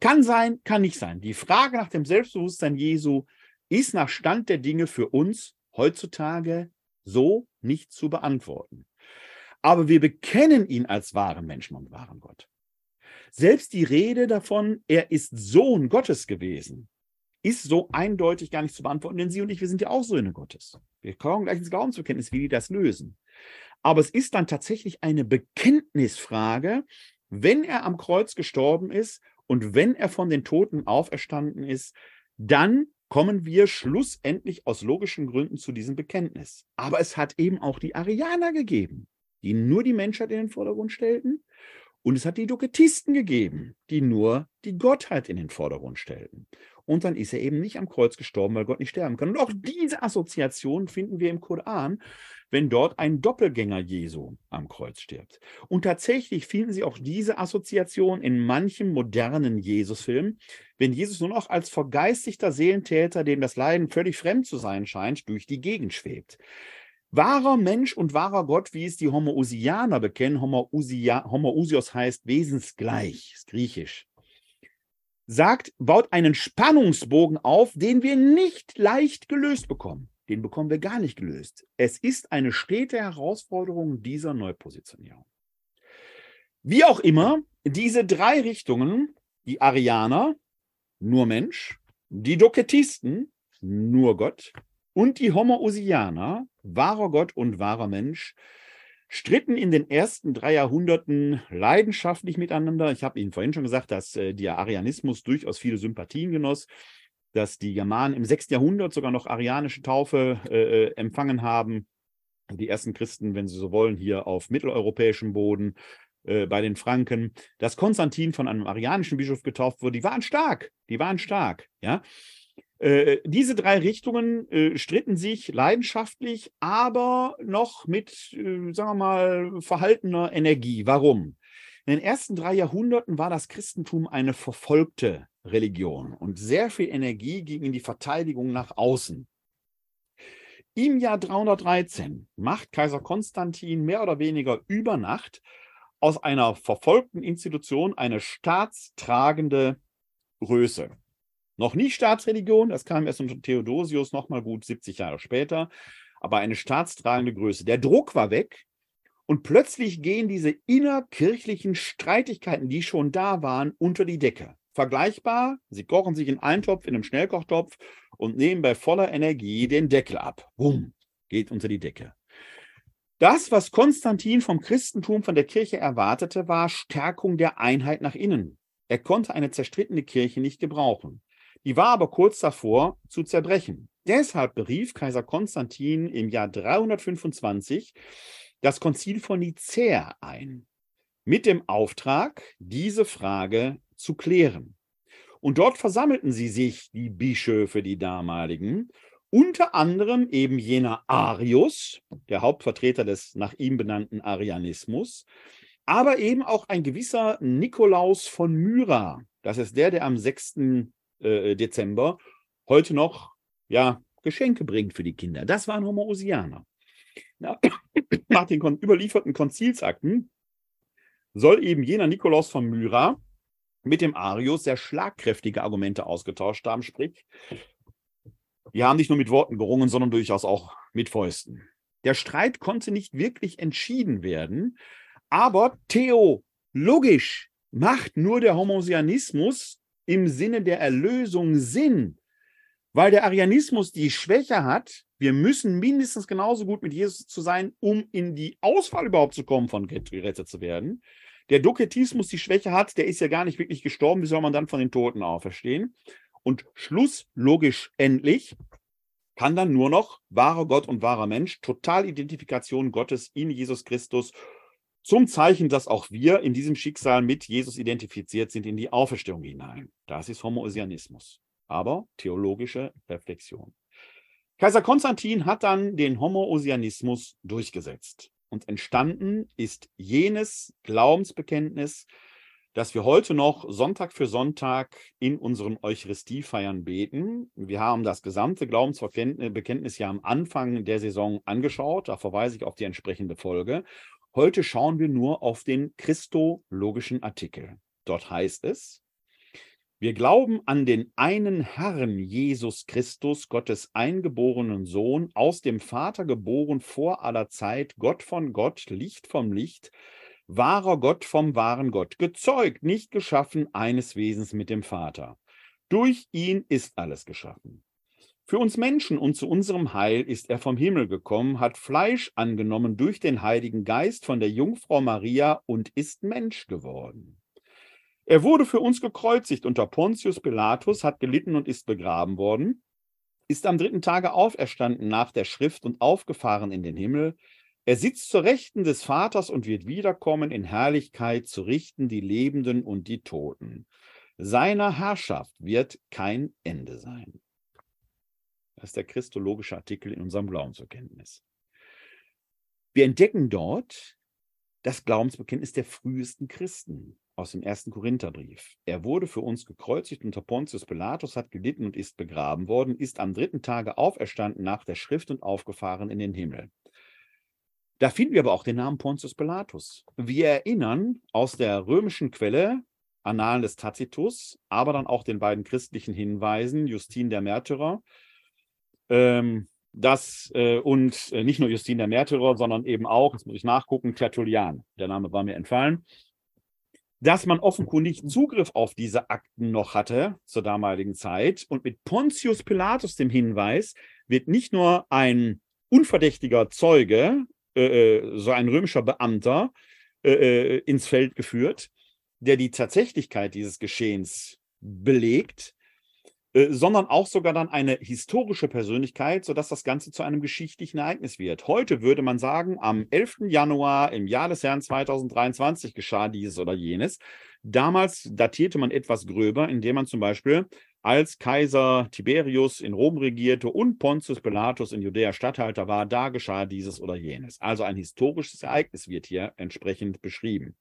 Kann sein, kann nicht sein. Die Frage nach dem Selbstbewusstsein Jesu ist nach Stand der Dinge für uns heutzutage so nicht zu beantworten. Aber wir bekennen ihn als wahren Menschen und wahren Gott. Selbst die Rede davon, er ist Sohn Gottes gewesen, ist so eindeutig gar nicht zu beantworten, denn Sie und ich, wir sind ja auch Söhne Gottes. Wir kommen gleich ins Glaubensbekenntnis, wie die das lösen. Aber es ist dann tatsächlich eine Bekenntnisfrage, wenn er am Kreuz gestorben ist und wenn er von den Toten auferstanden ist, dann kommen wir schlussendlich aus logischen Gründen zu diesem Bekenntnis. Aber es hat eben auch die Arianer gegeben, die nur die Menschheit in den Vordergrund stellten. Und es hat die Doketisten gegeben, die nur die Gottheit in den Vordergrund stellten. Und dann ist er eben nicht am Kreuz gestorben, weil Gott nicht sterben kann. Und auch diese Assoziation finden wir im Koran, wenn dort ein Doppelgänger Jesu am Kreuz stirbt. Und tatsächlich finden Sie auch diese Assoziation in manchen modernen Jesusfilmen, wenn Jesus nur noch als vergeistigter Seelentäter, dem das Leiden völlig fremd zu sein scheint, durch die Gegend schwebt. Wahrer Mensch und wahrer Gott, wie es die Homoousianer bekennen, Homoousios heißt wesensgleich, ist griechisch sagt, baut einen Spannungsbogen auf, den wir nicht leicht gelöst bekommen. Den bekommen wir gar nicht gelöst. Es ist eine stete Herausforderung dieser Neupositionierung. Wie auch immer, diese drei Richtungen, die Arianer, nur Mensch, die Doketisten, nur Gott, und die Homoousianer, wahrer Gott und wahrer Mensch, stritten in den ersten drei Jahrhunderten leidenschaftlich miteinander. Ich habe Ihnen vorhin schon gesagt, dass äh, der Arianismus durchaus viele Sympathien genoss, dass die Germanen im sechsten Jahrhundert sogar noch arianische Taufe äh, äh, empfangen haben. Die ersten Christen, wenn Sie so wollen, hier auf mitteleuropäischem Boden äh, bei den Franken. Dass Konstantin von einem arianischen Bischof getauft wurde, die waren stark, die waren stark, ja. Äh, diese drei Richtungen äh, stritten sich leidenschaftlich, aber noch mit, äh, sagen wir mal, verhaltener Energie. Warum? In den ersten drei Jahrhunderten war das Christentum eine verfolgte Religion und sehr viel Energie ging in die Verteidigung nach außen. Im Jahr 313 macht Kaiser Konstantin mehr oder weniger über Nacht aus einer verfolgten Institution eine staatstragende Größe. Noch nie Staatsreligion, das kam erst unter Theodosius noch mal gut 70 Jahre später, aber eine staatstragende Größe. Der Druck war weg und plötzlich gehen diese innerkirchlichen Streitigkeiten, die schon da waren, unter die Decke. Vergleichbar, sie kochen sich in einen Topf, in einem Schnellkochtopf und nehmen bei voller Energie den Deckel ab. Bumm, geht unter die Decke. Das, was Konstantin vom Christentum, von der Kirche erwartete, war Stärkung der Einheit nach innen. Er konnte eine zerstrittene Kirche nicht gebrauchen. Die war aber kurz davor zu zerbrechen. Deshalb berief Kaiser Konstantin im Jahr 325 das Konzil von Nicäa ein, mit dem Auftrag, diese Frage zu klären. Und dort versammelten sie sich, die Bischöfe, die damaligen, unter anderem eben jener Arius, der Hauptvertreter des nach ihm benannten Arianismus, aber eben auch ein gewisser Nikolaus von Myra. Das ist der, der am 6. Äh, Dezember heute noch ja, Geschenke bringt für die Kinder. Das waren Homoousianer. Na, nach den überlieferten Konzilsakten soll eben jener Nikolaus von Myra mit dem Arius sehr schlagkräftige Argumente ausgetauscht haben, sprich, die haben nicht nur mit Worten gerungen, sondern durchaus auch mit Fäusten. Der Streit konnte nicht wirklich entschieden werden, aber theologisch macht nur der Homosianismus im Sinne der Erlösung Sinn, weil der Arianismus die Schwäche hat, wir müssen mindestens genauso gut mit Jesus zu sein, um in die Auswahl überhaupt zu kommen, von gerettet zu werden. Der Doketismus die Schwäche hat, der ist ja gar nicht wirklich gestorben, wie soll man dann von den Toten auferstehen? Und schlusslogisch endlich, kann dann nur noch wahrer Gott und wahrer Mensch, Totalidentifikation Gottes in Jesus Christus zum Zeichen, dass auch wir in diesem Schicksal mit Jesus identifiziert sind, in die Auferstehung hinein. Das ist Homoousianismus, aber theologische Reflexion. Kaiser Konstantin hat dann den Homoousianismus durchgesetzt und entstanden ist jenes Glaubensbekenntnis, das wir heute noch Sonntag für Sonntag in unseren Eucharistiefeiern beten. Wir haben das gesamte Glaubensbekenntnis ja am Anfang der Saison angeschaut. Da verweise ich auf die entsprechende Folge. Heute schauen wir nur auf den christologischen Artikel. Dort heißt es, wir glauben an den einen Herrn Jesus Christus, Gottes eingeborenen Sohn, aus dem Vater geboren vor aller Zeit, Gott von Gott, Licht vom Licht, wahrer Gott vom wahren Gott, gezeugt, nicht geschaffen, eines Wesens mit dem Vater. Durch ihn ist alles geschaffen. Für uns Menschen und zu unserem Heil ist er vom Himmel gekommen, hat Fleisch angenommen durch den Heiligen Geist von der Jungfrau Maria und ist Mensch geworden. Er wurde für uns gekreuzigt unter Pontius Pilatus, hat gelitten und ist begraben worden, ist am dritten Tage auferstanden nach der Schrift und aufgefahren in den Himmel. Er sitzt zur Rechten des Vaters und wird wiederkommen in Herrlichkeit zu richten die Lebenden und die Toten. Seiner Herrschaft wird kein Ende sein. Ist der christologische Artikel in unserem Glaubensbekenntnis. Wir entdecken dort das Glaubensbekenntnis der frühesten Christen aus dem ersten Korintherbrief. Er wurde für uns gekreuzigt unter Pontius Pilatus, hat gelitten und ist begraben worden, ist am dritten Tage auferstanden nach der Schrift und aufgefahren in den Himmel. Da finden wir aber auch den Namen Pontius Pilatus. Wir erinnern aus der römischen Quelle Annalen des Tacitus, aber dann auch den beiden christlichen Hinweisen, Justin der Märtyrer, ähm, das äh, und äh, nicht nur Justin der Märtyrer, sondern eben auch, jetzt muss ich nachgucken, Tertullian, der Name war mir entfallen, dass man offenkundig Zugriff auf diese Akten noch hatte zur damaligen Zeit. Und mit Pontius Pilatus, dem Hinweis, wird nicht nur ein unverdächtiger Zeuge, äh, äh so ein römischer Beamter, äh, äh, ins Feld geführt, der die Tatsächlichkeit dieses Geschehens belegt, sondern auch sogar dann eine historische Persönlichkeit, sodass das Ganze zu einem geschichtlichen Ereignis wird. Heute würde man sagen, am 11. Januar im Jahr des Herrn 2023 geschah dieses oder jenes. Damals datierte man etwas gröber, indem man zum Beispiel als Kaiser Tiberius in Rom regierte und Pontius Pilatus in Judäa Statthalter war, da geschah dieses oder jenes. Also ein historisches Ereignis wird hier entsprechend beschrieben.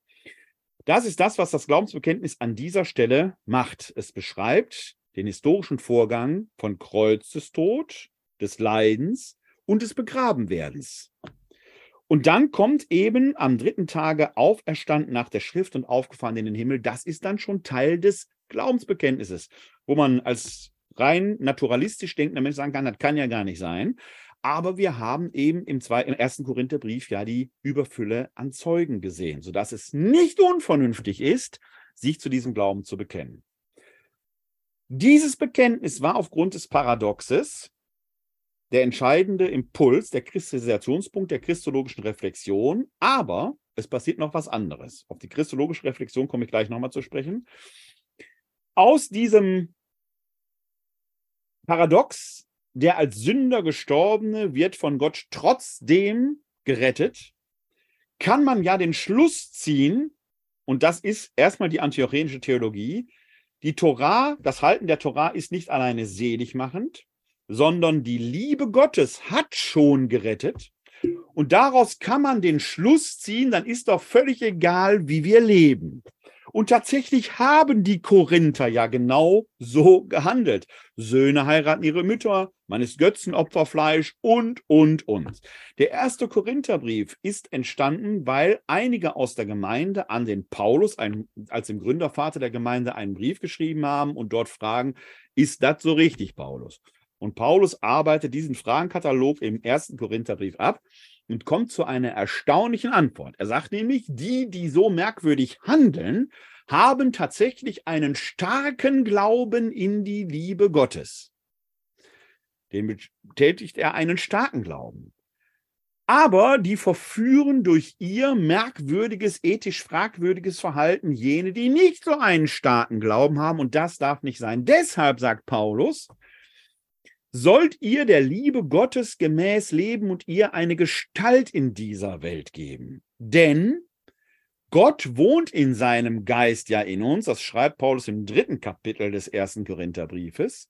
Das ist das, was das Glaubensbekenntnis an dieser Stelle macht. Es beschreibt den historischen Vorgang von Kreuzestod, des Leidens und des Begrabenwerdens. Und dann kommt eben am dritten Tage auferstanden nach der Schrift und aufgefahren in den Himmel. Das ist dann schon Teil des Glaubensbekenntnisses, wo man als rein naturalistisch denkender Mensch sagen kann, das kann ja gar nicht sein. Aber wir haben eben im, zwei, im ersten Korintherbrief ja die Überfülle an Zeugen gesehen, sodass es nicht unvernünftig ist, sich zu diesem Glauben zu bekennen. Dieses Bekenntnis war aufgrund des Paradoxes der entscheidende Impuls, der Kristallisationspunkt der christologischen Reflexion, aber es passiert noch was anderes. Auf die christologische Reflexion komme ich gleich nochmal zu sprechen. Aus diesem Paradox, der als Sünder gestorbene wird von Gott trotzdem gerettet, kann man ja den Schluss ziehen, und das ist erstmal die antiochenische Theologie, die Torah, das Halten der Torah ist nicht alleine seligmachend, sondern die Liebe Gottes hat schon gerettet. Und daraus kann man den Schluss ziehen, dann ist doch völlig egal, wie wir leben. Und tatsächlich haben die Korinther ja genau so gehandelt. Söhne heiraten ihre Mütter, man ist Götzenopferfleisch und, und, und. Der erste Korintherbrief ist entstanden, weil einige aus der Gemeinde an den Paulus, ein, als dem Gründervater der Gemeinde, einen Brief geschrieben haben und dort fragen, ist das so richtig, Paulus? Und Paulus arbeitet diesen Fragenkatalog im ersten Korintherbrief ab und kommt zu einer erstaunlichen Antwort. Er sagt nämlich, die, die so merkwürdig handeln, haben tatsächlich einen starken Glauben in die Liebe Gottes. Den betätigt er einen starken Glauben. Aber die verführen durch ihr merkwürdiges, ethisch fragwürdiges Verhalten jene, die nicht so einen starken Glauben haben. Und das darf nicht sein. Deshalb sagt Paulus, sollt ihr der Liebe Gottes gemäß leben und ihr eine Gestalt in dieser Welt geben. Denn Gott wohnt in seinem Geist ja in uns, das schreibt Paulus im dritten Kapitel des ersten Korintherbriefes.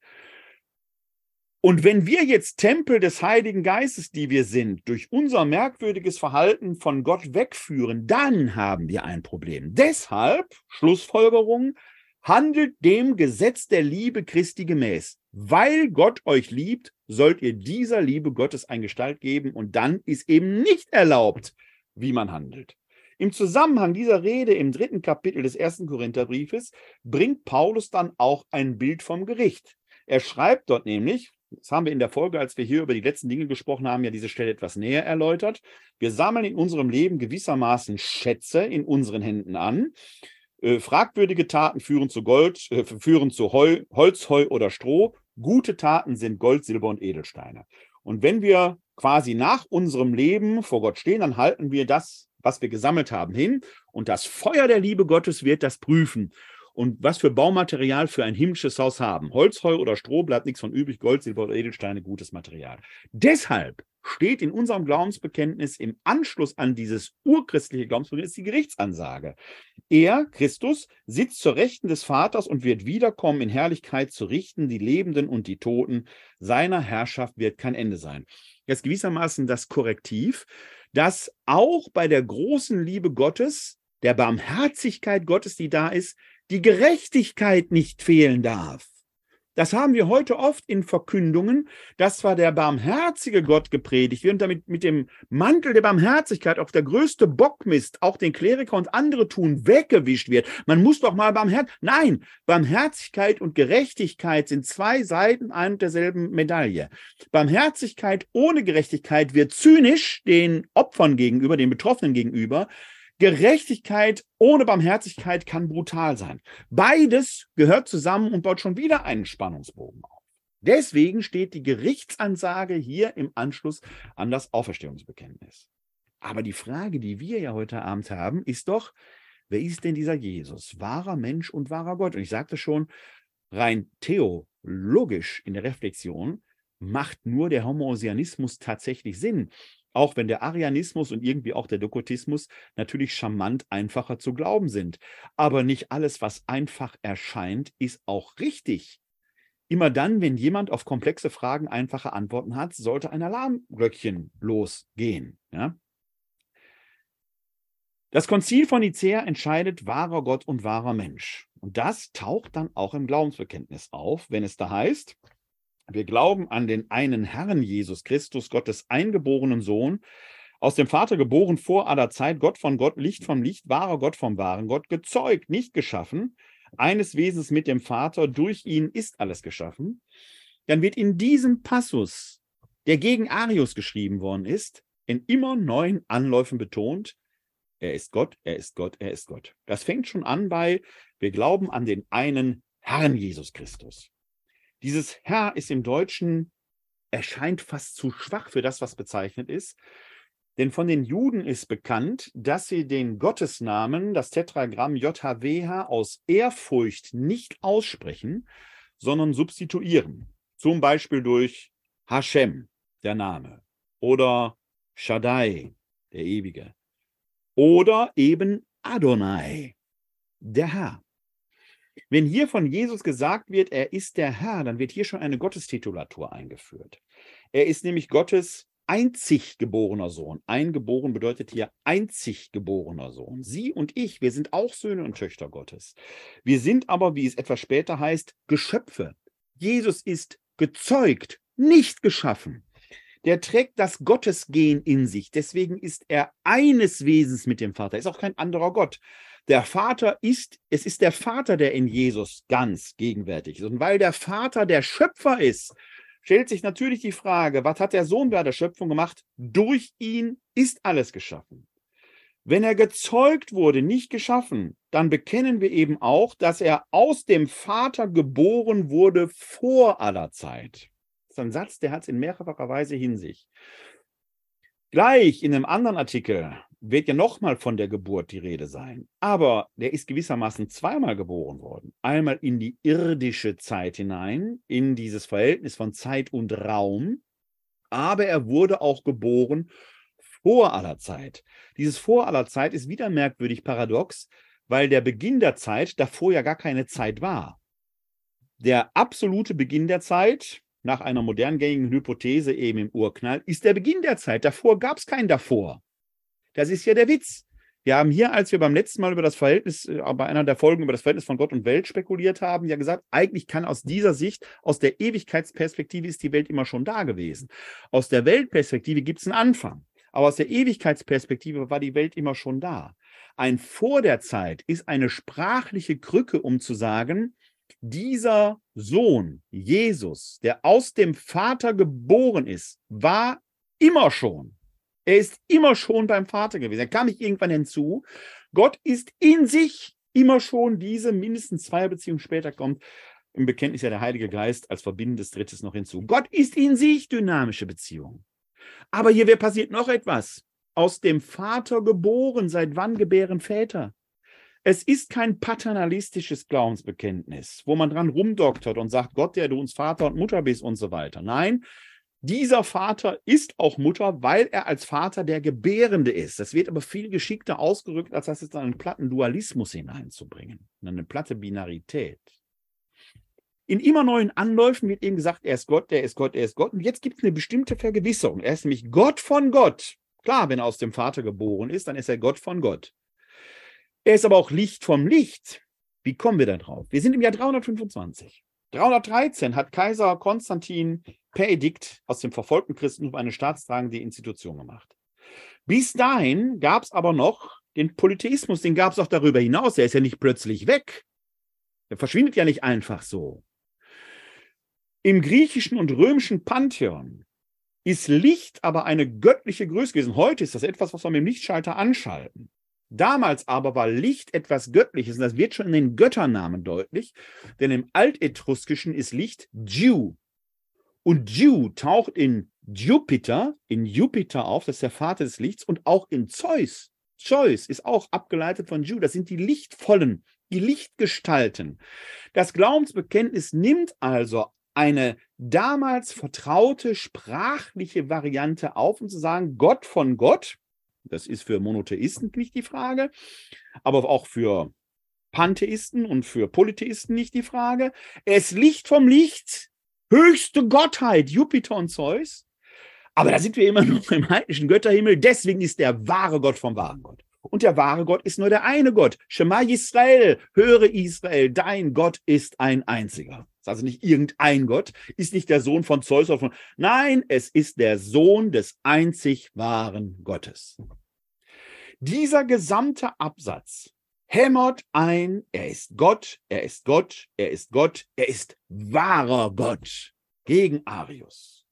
Und wenn wir jetzt Tempel des Heiligen Geistes, die wir sind, durch unser merkwürdiges Verhalten von Gott wegführen, dann haben wir ein Problem. Deshalb, Schlussfolgerung, handelt dem Gesetz der Liebe Christi gemäß. Weil Gott euch liebt, sollt ihr dieser Liebe Gottes eine Gestalt geben und dann ist eben nicht erlaubt, wie man handelt. Im Zusammenhang dieser Rede im dritten Kapitel des ersten Korintherbriefes bringt Paulus dann auch ein Bild vom Gericht. Er schreibt dort nämlich, das haben wir in der Folge, als wir hier über die letzten Dinge gesprochen haben, ja diese Stelle etwas näher erläutert. Wir sammeln in unserem Leben gewissermaßen Schätze in unseren Händen an. Äh, fragwürdige Taten führen zu Gold, äh, führen zu Heu, Holz, Heu oder Stroh. Gute Taten sind Gold, Silber und Edelsteine. Und wenn wir quasi nach unserem Leben vor Gott stehen, dann halten wir das, was wir gesammelt haben, hin. Und das Feuer der Liebe Gottes wird das prüfen und was für Baumaterial für ein himmlisches Haus haben. Holz, Heu oder Stroh bleibt nichts von übrig, Gold, Silber oder Edelsteine, gutes Material. Deshalb steht in unserem Glaubensbekenntnis im Anschluss an dieses urchristliche Glaubensbekenntnis die Gerichtsansage. Er, Christus, sitzt zur Rechten des Vaters und wird wiederkommen in Herrlichkeit zu richten, die Lebenden und die Toten. Seiner Herrschaft wird kein Ende sein. Jetzt gewissermaßen das Korrektiv, dass auch bei der großen Liebe Gottes, der Barmherzigkeit Gottes, die da ist, die Gerechtigkeit nicht fehlen darf. Das haben wir heute oft in Verkündungen, dass zwar der barmherzige Gott gepredigt wird und damit mit dem Mantel der Barmherzigkeit auch der größte Bockmist, auch den Kleriker und andere tun, weggewischt wird. Man muss doch mal barmherzig. Nein, Barmherzigkeit und Gerechtigkeit sind zwei Seiten ein und derselben Medaille. Barmherzigkeit ohne Gerechtigkeit wird zynisch den Opfern gegenüber, den Betroffenen gegenüber. Gerechtigkeit ohne Barmherzigkeit kann brutal sein. Beides gehört zusammen und baut schon wieder einen Spannungsbogen auf. Deswegen steht die Gerichtsansage hier im Anschluss an das Auferstehungsbekenntnis. Aber die Frage, die wir ja heute Abend haben, ist doch, wer ist denn dieser Jesus? Wahrer Mensch und wahrer Gott. Und ich sagte schon, rein theologisch in der Reflexion macht nur der Homoousianismus tatsächlich Sinn. Auch wenn der Arianismus und irgendwie auch der Dokotismus natürlich charmant einfacher zu glauben sind. Aber nicht alles, was einfach erscheint, ist auch richtig. Immer dann, wenn jemand auf komplexe Fragen einfache Antworten hat, sollte ein Alarmglöckchen losgehen. Ja? Das Konzil von Nicea entscheidet wahrer Gott und wahrer Mensch. Und das taucht dann auch im Glaubensbekenntnis auf, wenn es da heißt, wir glauben an den einen Herrn Jesus Christus, Gottes eingeborenen Sohn, aus dem Vater geboren vor aller Zeit, Gott von Gott, Licht vom Licht, wahrer Gott vom wahren Gott, gezeugt, nicht geschaffen, eines Wesens mit dem Vater, durch ihn ist alles geschaffen. Dann wird in diesem Passus, der gegen Arius geschrieben worden ist, in immer neuen Anläufen betont, er ist Gott, er ist Gott, er ist Gott. Das fängt schon an bei, wir glauben an den einen Herrn Jesus Christus. Dieses Herr ist im Deutschen, erscheint fast zu schwach für das, was bezeichnet ist. Denn von den Juden ist bekannt, dass sie den Gottesnamen, das Tetragramm JHWH, aus Ehrfurcht nicht aussprechen, sondern substituieren. Zum Beispiel durch Hashem, der Name, oder Shaddai, der Ewige, oder eben Adonai, der Herr. Wenn hier von Jesus gesagt wird, er ist der Herr, dann wird hier schon eine Gottestitulatur eingeführt. Er ist nämlich Gottes einzig geborener Sohn. Eingeboren bedeutet hier einzig geborener Sohn. Sie und ich, wir sind auch Söhne und Töchter Gottes. Wir sind aber, wie es etwas später heißt, Geschöpfe. Jesus ist gezeugt, nicht geschaffen. Der trägt das Gottesgen in sich. Deswegen ist er eines Wesens mit dem Vater. Er ist auch kein anderer Gott. Der Vater ist, es ist der Vater, der in Jesus ganz gegenwärtig ist. Und weil der Vater der Schöpfer ist, stellt sich natürlich die Frage, was hat der Sohn bei der Schöpfung gemacht? Durch ihn ist alles geschaffen. Wenn er gezeugt wurde, nicht geschaffen, dann bekennen wir eben auch, dass er aus dem Vater geboren wurde vor aller Zeit. Das ist ein Satz, der hat es in mehrfacher Weise in sich. Gleich in einem anderen Artikel wird ja nochmal von der Geburt die Rede sein. Aber der ist gewissermaßen zweimal geboren worden. Einmal in die irdische Zeit hinein, in dieses Verhältnis von Zeit und Raum. Aber er wurde auch geboren vor aller Zeit. Dieses vor aller Zeit ist wieder merkwürdig paradox, weil der Beginn der Zeit davor ja gar keine Zeit war. Der absolute Beginn der Zeit, nach einer modern gängigen Hypothese eben im Urknall, ist der Beginn der Zeit. Davor gab es keinen davor. Das ist ja der Witz. Wir haben hier, als wir beim letzten Mal über das Verhältnis, äh, bei einer der Folgen über das Verhältnis von Gott und Welt spekuliert haben, ja gesagt, eigentlich kann aus dieser Sicht, aus der Ewigkeitsperspektive ist die Welt immer schon da gewesen. Aus der Weltperspektive gibt es einen Anfang. Aber aus der Ewigkeitsperspektive war die Welt immer schon da. Ein vor der Zeit ist eine sprachliche Krücke, um zu sagen, dieser Sohn, Jesus, der aus dem Vater geboren ist, war immer schon. Er ist immer schon beim Vater gewesen. Er kam nicht irgendwann hinzu. Gott ist in sich immer schon diese mindestens zwei Beziehungen später kommt. Im Bekenntnis ja der Heilige Geist als verbindendes Drittes noch hinzu. Gott ist in sich dynamische Beziehung. Aber hier passiert noch etwas. Aus dem Vater geboren. Seit wann gebären Väter? Es ist kein paternalistisches Glaubensbekenntnis, wo man dran rumdoktert und sagt, Gott, der du uns Vater und Mutter bist und so weiter. Nein, dieser Vater ist auch Mutter, weil er als Vater der Gebärende ist. Das wird aber viel geschickter ausgerückt, als das jetzt einen platten Dualismus hineinzubringen, eine platte Binarität. In immer neuen Anläufen wird eben gesagt, er ist Gott, er ist Gott, er ist Gott. Und jetzt gibt es eine bestimmte Vergewisserung. Er ist nämlich Gott von Gott. Klar, wenn er aus dem Vater geboren ist, dann ist er Gott von Gott. Er ist aber auch Licht vom Licht. Wie kommen wir da drauf? Wir sind im Jahr 325. 313 hat Kaiser Konstantin per Edikt aus dem verfolgten Christentum eine staatstragende Institution gemacht. Bis dahin gab es aber noch den Polytheismus, den gab es auch darüber hinaus. Der ist ja nicht plötzlich weg. Der verschwindet ja nicht einfach so. Im griechischen und römischen Pantheon ist Licht aber eine göttliche Größe gewesen. Heute ist das etwas, was wir mit dem Lichtschalter anschalten. Damals aber war Licht etwas Göttliches und das wird schon in den Götternamen deutlich, denn im Altetruskischen ist Licht Dew. Und Dew taucht in Jupiter, in Jupiter auf, das ist der Vater des Lichts, und auch in Zeus. Zeus ist auch abgeleitet von Dew, das sind die Lichtvollen, die Lichtgestalten. Das Glaubensbekenntnis nimmt also eine damals vertraute sprachliche Variante auf, um zu sagen, Gott von Gott, das ist für Monotheisten nicht die Frage, aber auch für Pantheisten und für Polytheisten nicht die Frage. Es Licht vom Licht, höchste Gottheit, Jupiter und Zeus. Aber da sind wir immer noch im heidnischen Götterhimmel. Deswegen ist der wahre Gott vom wahren Gott. Und der wahre Gott ist nur der eine Gott. Shema Yisrael, höre Israel, dein Gott ist ein einziger. Ist also nicht irgendein Gott, ist nicht der Sohn von Zeus oder von. Nein, es ist der Sohn des einzig wahren Gottes. Dieser gesamte Absatz hämmert ein, er ist Gott, er ist Gott, er ist Gott, er ist wahrer Gott gegen Arius.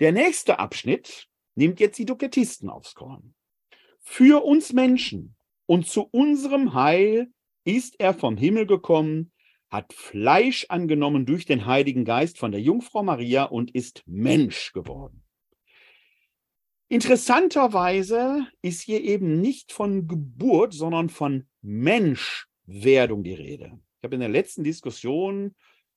Der nächste Abschnitt nimmt jetzt die Duketisten aufs Korn. Für uns Menschen und zu unserem Heil ist er vom Himmel gekommen, hat Fleisch angenommen durch den Heiligen Geist von der Jungfrau Maria und ist Mensch geworden. Interessanterweise ist hier eben nicht von Geburt, sondern von Menschwerdung die Rede. Ich habe in der letzten Diskussion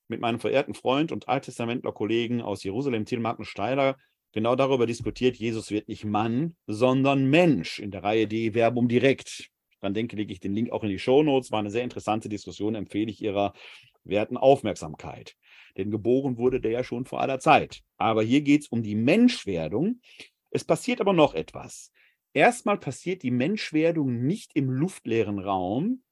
mit meinem verehrten Freund und Alttestamentler-Kollegen aus Jerusalem, Martin Steiler, genau darüber diskutiert, Jesus wird nicht Mann, sondern Mensch in der Reihe D, Verbum direkt. Dann denke, lege ich den Link auch in die Show Notes. War eine sehr interessante Diskussion, empfehle ich Ihrer werten Aufmerksamkeit. Denn geboren wurde der ja schon vor aller Zeit. Aber hier geht es um die Menschwerdung. Es passiert aber noch etwas. Erstmal passiert die Menschwerdung nicht im luftleeren Raum,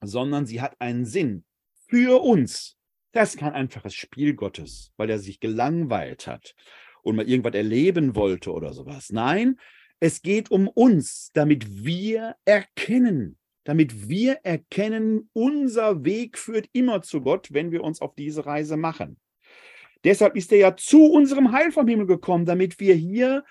sondern sie hat einen Sinn für uns. Das ist kein einfaches Spiel Gottes, weil er sich gelangweilt hat und mal irgendwas erleben wollte oder sowas. Nein, es geht um uns, damit wir erkennen, damit wir erkennen, unser Weg führt immer zu Gott, wenn wir uns auf diese Reise machen. Deshalb ist er ja zu unserem Heil vom Himmel gekommen, damit wir hier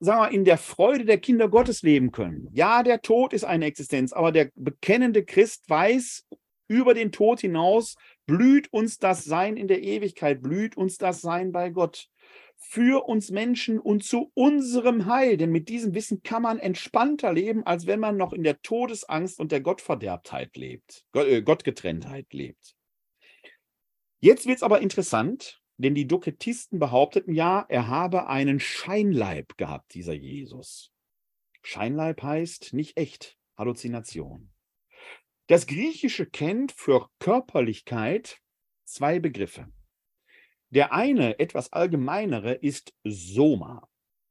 sagen wir, in der Freude der Kinder Gottes leben können. Ja, der Tod ist eine Existenz, aber der bekennende Christ weiß, über den Tod hinaus blüht uns das Sein in der Ewigkeit, blüht uns das Sein bei Gott. Für uns Menschen und zu unserem Heil. Denn mit diesem Wissen kann man entspannter leben, als wenn man noch in der Todesangst und der Gottverderbtheit lebt, äh, Gottgetrenntheit lebt. Jetzt wird es aber interessant, denn die Doketisten behaupteten ja, er habe einen Scheinleib gehabt, dieser Jesus. Scheinleib heißt nicht echt, Halluzination. Das Griechische kennt für Körperlichkeit zwei Begriffe. Der eine, etwas allgemeinere, ist Soma.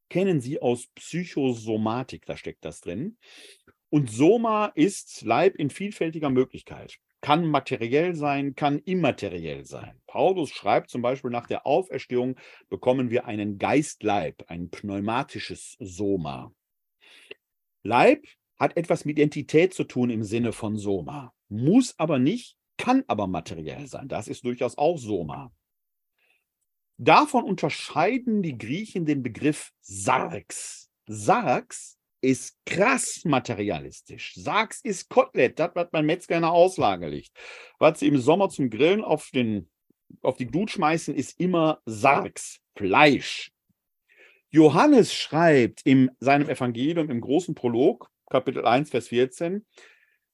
Kennen Sie aus Psychosomatik, da steckt das drin. Und Soma ist Leib in vielfältiger Möglichkeit. Kann materiell sein, kann immateriell sein. Paulus schreibt zum Beispiel, nach der Auferstehung bekommen wir einen Geistleib, ein pneumatisches Soma. Leib hat etwas mit Identität zu tun im Sinne von Soma, muss aber nicht, kann aber materiell sein. Das ist durchaus auch Soma. Davon unterscheiden die Griechen den Begriff Sarx. Sarx ist krass materialistisch. Sarx ist Kotelett, das, was mein Metzger in der Auslage liegt. Was sie im Sommer zum Grillen auf, den, auf die Glut schmeißen, ist immer Sarx, Fleisch. Johannes schreibt in seinem Evangelium im großen Prolog, Kapitel 1, Vers 14,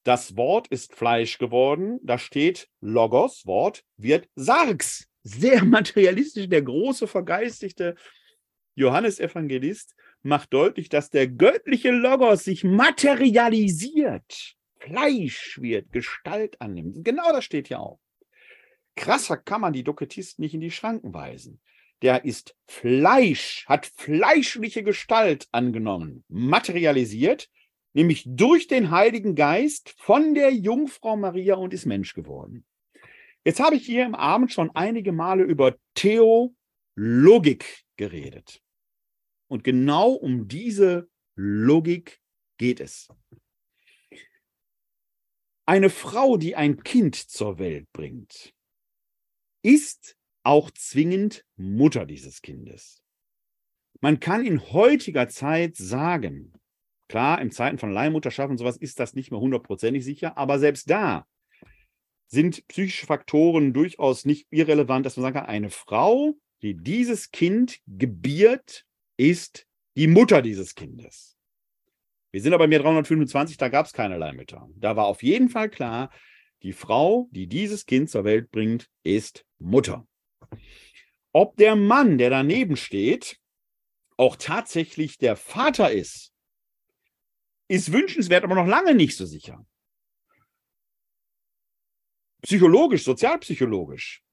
das Wort ist Fleisch geworden, da steht Logos, Wort, wird Sarx. Sehr materialistisch, der große, vergeistigte Johannes-Evangelist macht deutlich, dass der göttliche Logos sich materialisiert, Fleisch wird, Gestalt annimmt. Genau das steht ja auch. Krasser kann man die Doketisten nicht in die Schranken weisen der ist Fleisch, hat fleischliche Gestalt angenommen, materialisiert, nämlich durch den Heiligen Geist von der Jungfrau Maria und ist Mensch geworden. Jetzt habe ich hier im Abend schon einige Male über Theologik geredet. Und genau um diese Logik geht es. Eine Frau, die ein Kind zur Welt bringt, ist auch zwingend Mutter dieses Kindes. Man kann in heutiger Zeit sagen, klar, in Zeiten von Leihmutterschaft und sowas ist das nicht mehr hundertprozentig sicher, aber selbst da sind psychische Faktoren durchaus nicht irrelevant, dass man sagen kann, eine Frau, die dieses Kind gebiert, ist die Mutter dieses Kindes. Wir sind aber im Jahr 325, da gab es keine Leihmütter. Da war auf jeden Fall klar, die Frau, die dieses Kind zur Welt bringt, ist Mutter. Ob der Mann, der daneben steht, auch tatsächlich der Vater ist, ist wünschenswert, aber noch lange nicht so sicher. Psychologisch, sozialpsychologisch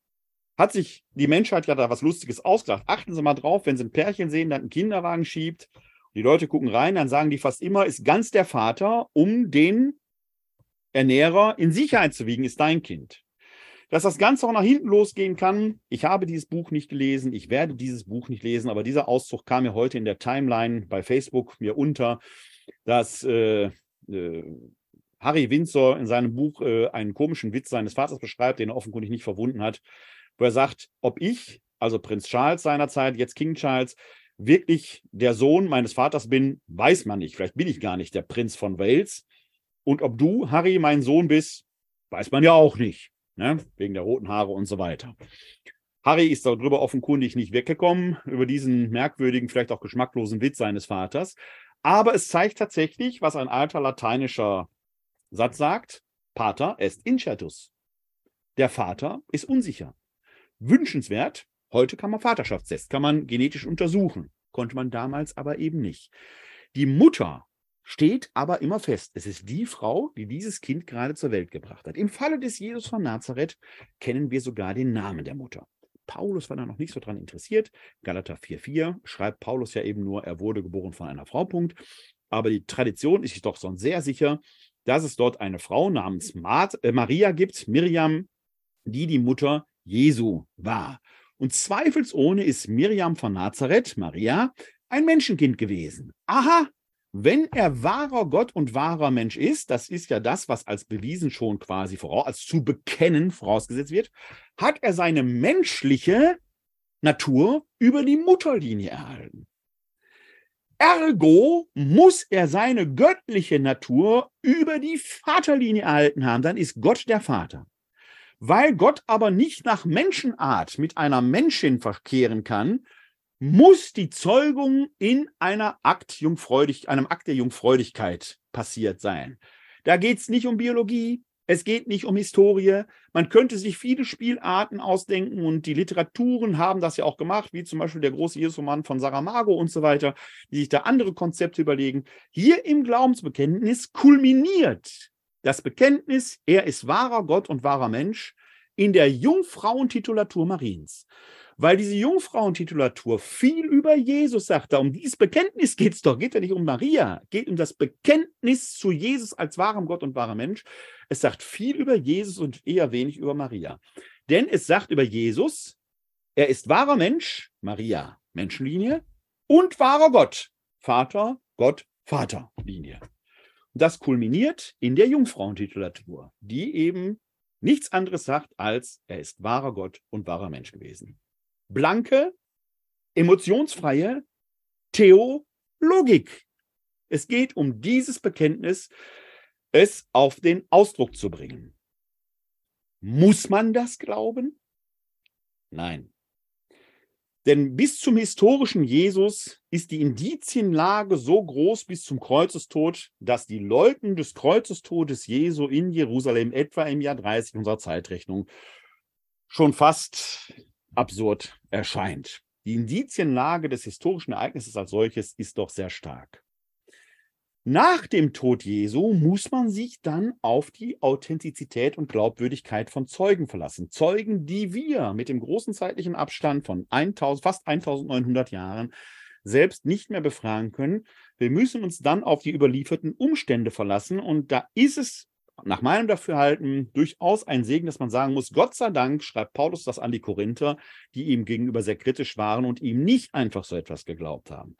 hat sich die Menschheit ja da was Lustiges ausgedacht. Achten Sie mal drauf, wenn Sie ein Pärchen sehen, das einen Kinderwagen schiebt, die Leute gucken rein, dann sagen die fast immer, ist ganz der Vater, um den Ernährer in Sicherheit zu wiegen, ist dein Kind. Dass das Ganze auch nach hinten losgehen kann, ich habe dieses Buch nicht gelesen, ich werde dieses Buch nicht lesen, aber dieser Auszug kam mir heute in der Timeline bei Facebook mir unter, dass äh, äh, Harry Windsor in seinem Buch äh, einen komischen Witz seines Vaters beschreibt, den er offenkundig nicht verwunden hat, wo er sagt, ob ich, also Prinz Charles seinerzeit, jetzt King Charles, wirklich der Sohn meines Vaters bin, weiß man nicht. Vielleicht bin ich gar nicht der Prinz von Wales. Und ob du, Harry, mein Sohn bist, weiß man ja auch nicht ne? wegen der roten Haare und so weiter. Harry ist darüber offenkundig nicht weggekommen, über diesen merkwürdigen, vielleicht auch geschmacklosen Witz seines Vaters. Aber es zeigt tatsächlich, was ein alter lateinischer Satz sagt: Pater est incertus. Der Vater ist unsicher. Wünschenswert, heute kann man Vaterschaftstest, kann man genetisch untersuchen. Konnte man damals aber eben nicht. Die Mutter steht aber immer fest, es ist die Frau, die dieses Kind gerade zur Welt gebracht hat. Im Falle des Jesus von Nazareth kennen wir sogar den Namen der Mutter. Paulus war da noch nicht so dran interessiert. Galater 4,4 schreibt Paulus ja eben nur, er wurde geboren von einer Frau. Punkt. Aber die Tradition ist sich doch sonst sehr sicher, dass es dort eine Frau namens äh, Maria gibt, Miriam, die die Mutter Jesu war. Und zweifelsohne ist Miriam von Nazareth, Maria, ein Menschenkind gewesen. Aha, wenn er wahrer Gott und wahrer Mensch ist, das ist ja das, was als bewiesen schon quasi voraus, als zu bekennen vorausgesetzt wird, hat er seine menschliche Natur über die Mutterlinie erhalten. Ergo muss er seine göttliche Natur über die Vaterlinie erhalten haben. Dann ist Gott der Vater. Weil Gott aber nicht nach Menschenart mit einer Menschin verkehren kann, muss die Zeugung in einer Akt einem Akt der Jungfreudigkeit passiert sein. Da geht es nicht um Biologie, es geht nicht um Historie. Man könnte sich viele Spielarten ausdenken und die Literaturen haben das ja auch gemacht, wie zum Beispiel der große Jesusroman von Saramago und so weiter, die sich da andere Konzepte überlegen. Hier im Glaubensbekenntnis kulminiert das Bekenntnis, er ist wahrer Gott und wahrer Mensch, in der Jungfrauentitulatur Mariens weil diese Jungfrauentitulatur viel über Jesus sagt. Da um dieses Bekenntnis geht es doch. Geht ja nicht um Maria, geht um das Bekenntnis zu Jesus als wahrem Gott und wahrer Mensch. Es sagt viel über Jesus und eher wenig über Maria. Denn es sagt über Jesus, er ist wahrer Mensch, Maria, Menschenlinie, und wahrer Gott, Vater, Gott, Vaterlinie. Das kulminiert in der Jungfrauentitulatur, die eben nichts anderes sagt als, er ist wahrer Gott und wahrer Mensch gewesen blanke, emotionsfreie Theologik. Es geht um dieses Bekenntnis, es auf den Ausdruck zu bringen. Muss man das glauben? Nein. Denn bis zum historischen Jesus ist die Indizienlage so groß bis zum Kreuzestod, dass die Leuten des Kreuzestodes Jesu in Jerusalem etwa im Jahr 30 unserer Zeitrechnung schon fast absurd erscheint. Die Indizienlage des historischen Ereignisses als solches ist doch sehr stark. Nach dem Tod Jesu muss man sich dann auf die Authentizität und Glaubwürdigkeit von Zeugen verlassen. Zeugen, die wir mit dem großen zeitlichen Abstand von 1000, fast 1900 Jahren selbst nicht mehr befragen können. Wir müssen uns dann auf die überlieferten Umstände verlassen. Und da ist es nach meinem Dafürhalten durchaus ein Segen, dass man sagen muss, Gott sei Dank schreibt Paulus das an die Korinther, die ihm gegenüber sehr kritisch waren und ihm nicht einfach so etwas geglaubt haben.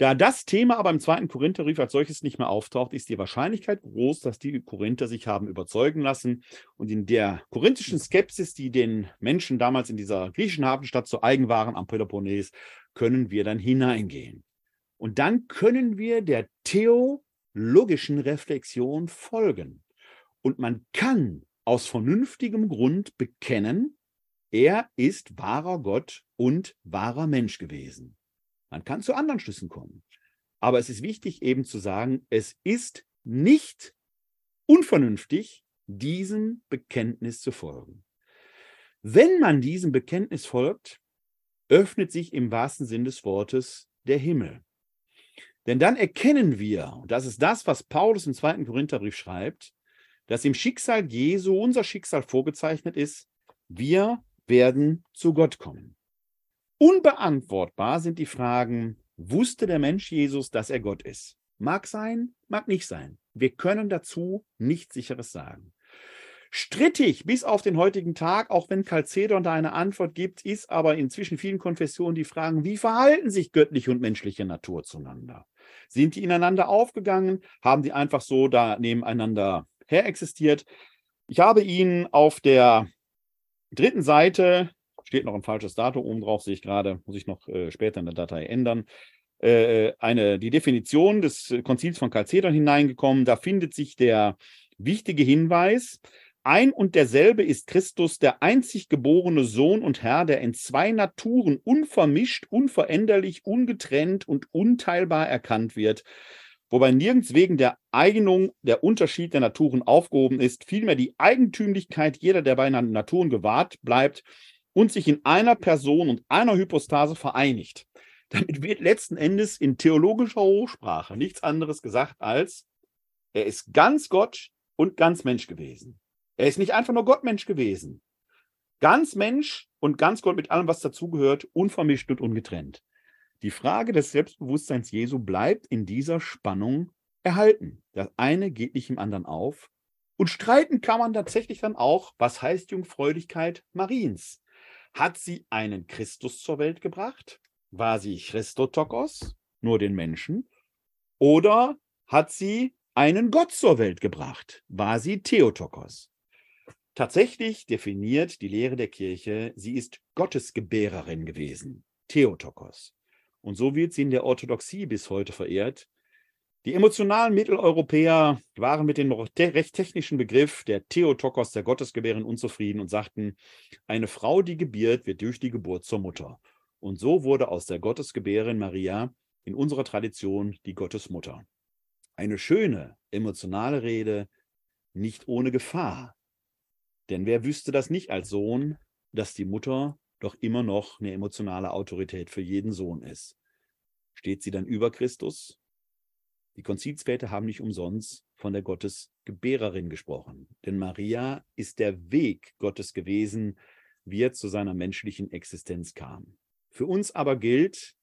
Da das Thema aber im zweiten Korintherbrief als solches nicht mehr auftaucht, ist die Wahrscheinlichkeit groß, dass die Korinther sich haben überzeugen lassen. Und in der korinthischen Skepsis, die den Menschen damals in dieser griechischen Hafenstadt zu eigen waren am Peloponnes, können wir dann hineingehen. Und dann können wir der theologischen Reflexion folgen. Und man kann aus vernünftigem Grund bekennen, er ist wahrer Gott und wahrer Mensch gewesen. Man kann zu anderen Schlüssen kommen. Aber es ist wichtig eben zu sagen, es ist nicht unvernünftig, diesem Bekenntnis zu folgen. Wenn man diesem Bekenntnis folgt, öffnet sich im wahrsten Sinn des Wortes der Himmel. Denn dann erkennen wir, und das ist das, was Paulus im zweiten Korintherbrief schreibt, dass im Schicksal Jesu unser Schicksal vorgezeichnet ist, wir werden zu Gott kommen. Unbeantwortbar sind die Fragen, wusste der Mensch Jesus, dass er Gott ist? Mag sein, mag nicht sein. Wir können dazu nichts Sicheres sagen. Strittig bis auf den heutigen Tag, auch wenn Chalcedon da eine Antwort gibt, ist aber inzwischen vielen Konfessionen die Fragen, wie verhalten sich göttliche und menschliche Natur zueinander? Sind die ineinander aufgegangen? Haben die einfach so da nebeneinander her existiert. Ich habe ihn auf der dritten Seite, steht noch ein falsches Datum oben drauf, sehe ich gerade, muss ich noch äh, später in der Datei ändern, äh, eine, die Definition des Konzils von Chalcedon hineingekommen. Da findet sich der wichtige Hinweis, ein und derselbe ist Christus, der einzig geborene Sohn und Herr, der in zwei Naturen unvermischt, unveränderlich, ungetrennt und unteilbar erkannt wird, wobei nirgends wegen der Eignung der Unterschied der Naturen aufgehoben ist, vielmehr die Eigentümlichkeit jeder der beiden Naturen gewahrt bleibt und sich in einer Person und einer Hypostase vereinigt. Damit wird letzten Endes in theologischer Hochsprache nichts anderes gesagt als, er ist ganz Gott und ganz Mensch gewesen. Er ist nicht einfach nur Gottmensch gewesen. Ganz Mensch und ganz Gott mit allem, was dazugehört, unvermischt und ungetrennt. Die Frage des Selbstbewusstseins Jesu bleibt in dieser Spannung erhalten. Das eine geht nicht im anderen auf. Und streiten kann man tatsächlich dann auch, was heißt Jungfräulichkeit Mariens? Hat sie einen Christus zur Welt gebracht? War sie Christotokos, nur den Menschen? Oder hat sie einen Gott zur Welt gebracht? War sie Theotokos? Tatsächlich definiert die Lehre der Kirche, sie ist Gottesgebärerin gewesen, Theotokos. Und so wird sie in der Orthodoxie bis heute verehrt. Die emotionalen Mitteleuropäer waren mit dem recht technischen Begriff der Theotokos, der Gottesgebären, unzufrieden und sagten, eine Frau, die gebiert, wird durch die Geburt zur Mutter. Und so wurde aus der Gottesgebärin Maria in unserer Tradition die Gottesmutter. Eine schöne, emotionale Rede, nicht ohne Gefahr. Denn wer wüsste das nicht als Sohn, dass die Mutter doch immer noch eine emotionale Autorität für jeden Sohn ist? Steht sie dann über Christus? Die Konzilsväter haben nicht umsonst von der Gottesgebärerin gesprochen. Denn Maria ist der Weg Gottes gewesen, wie er zu seiner menschlichen Existenz kam. Für uns aber gilt,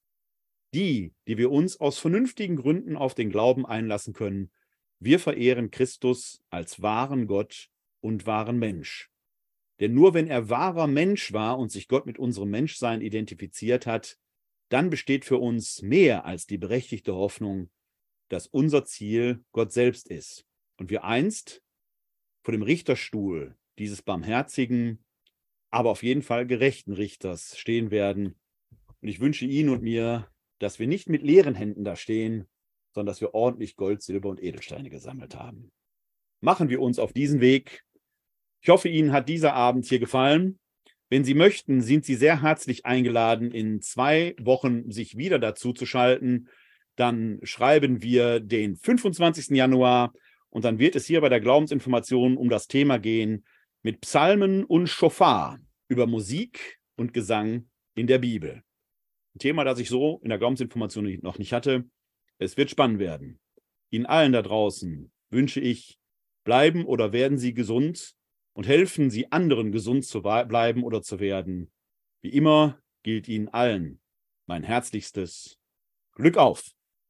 die, die wir uns aus vernünftigen Gründen auf den Glauben einlassen können, wir verehren Christus als wahren Gott und wahren Mensch. Denn nur wenn er wahrer Mensch war und sich Gott mit unserem Menschsein identifiziert hat, dann besteht für uns mehr als die berechtigte Hoffnung, dass unser Ziel Gott selbst ist und wir einst vor dem Richterstuhl dieses barmherzigen, aber auf jeden Fall gerechten Richters stehen werden. Und ich wünsche Ihnen und mir, dass wir nicht mit leeren Händen da stehen, sondern dass wir ordentlich Gold, Silber und Edelsteine gesammelt haben. Machen wir uns auf diesen Weg. Ich hoffe, Ihnen hat dieser Abend hier gefallen. Wenn Sie möchten, sind Sie sehr herzlich eingeladen, in zwei Wochen sich wieder dazu zu schalten. Dann schreiben wir den 25. Januar und dann wird es hier bei der Glaubensinformation um das Thema gehen mit Psalmen und Schofar über Musik und Gesang in der Bibel. Ein Thema, das ich so in der Glaubensinformation noch nicht hatte. Es wird spannend werden. Ihnen allen da draußen wünsche ich, bleiben oder werden Sie gesund und helfen Sie anderen gesund zu bleiben oder zu werden. Wie immer gilt Ihnen allen mein herzlichstes Glück auf.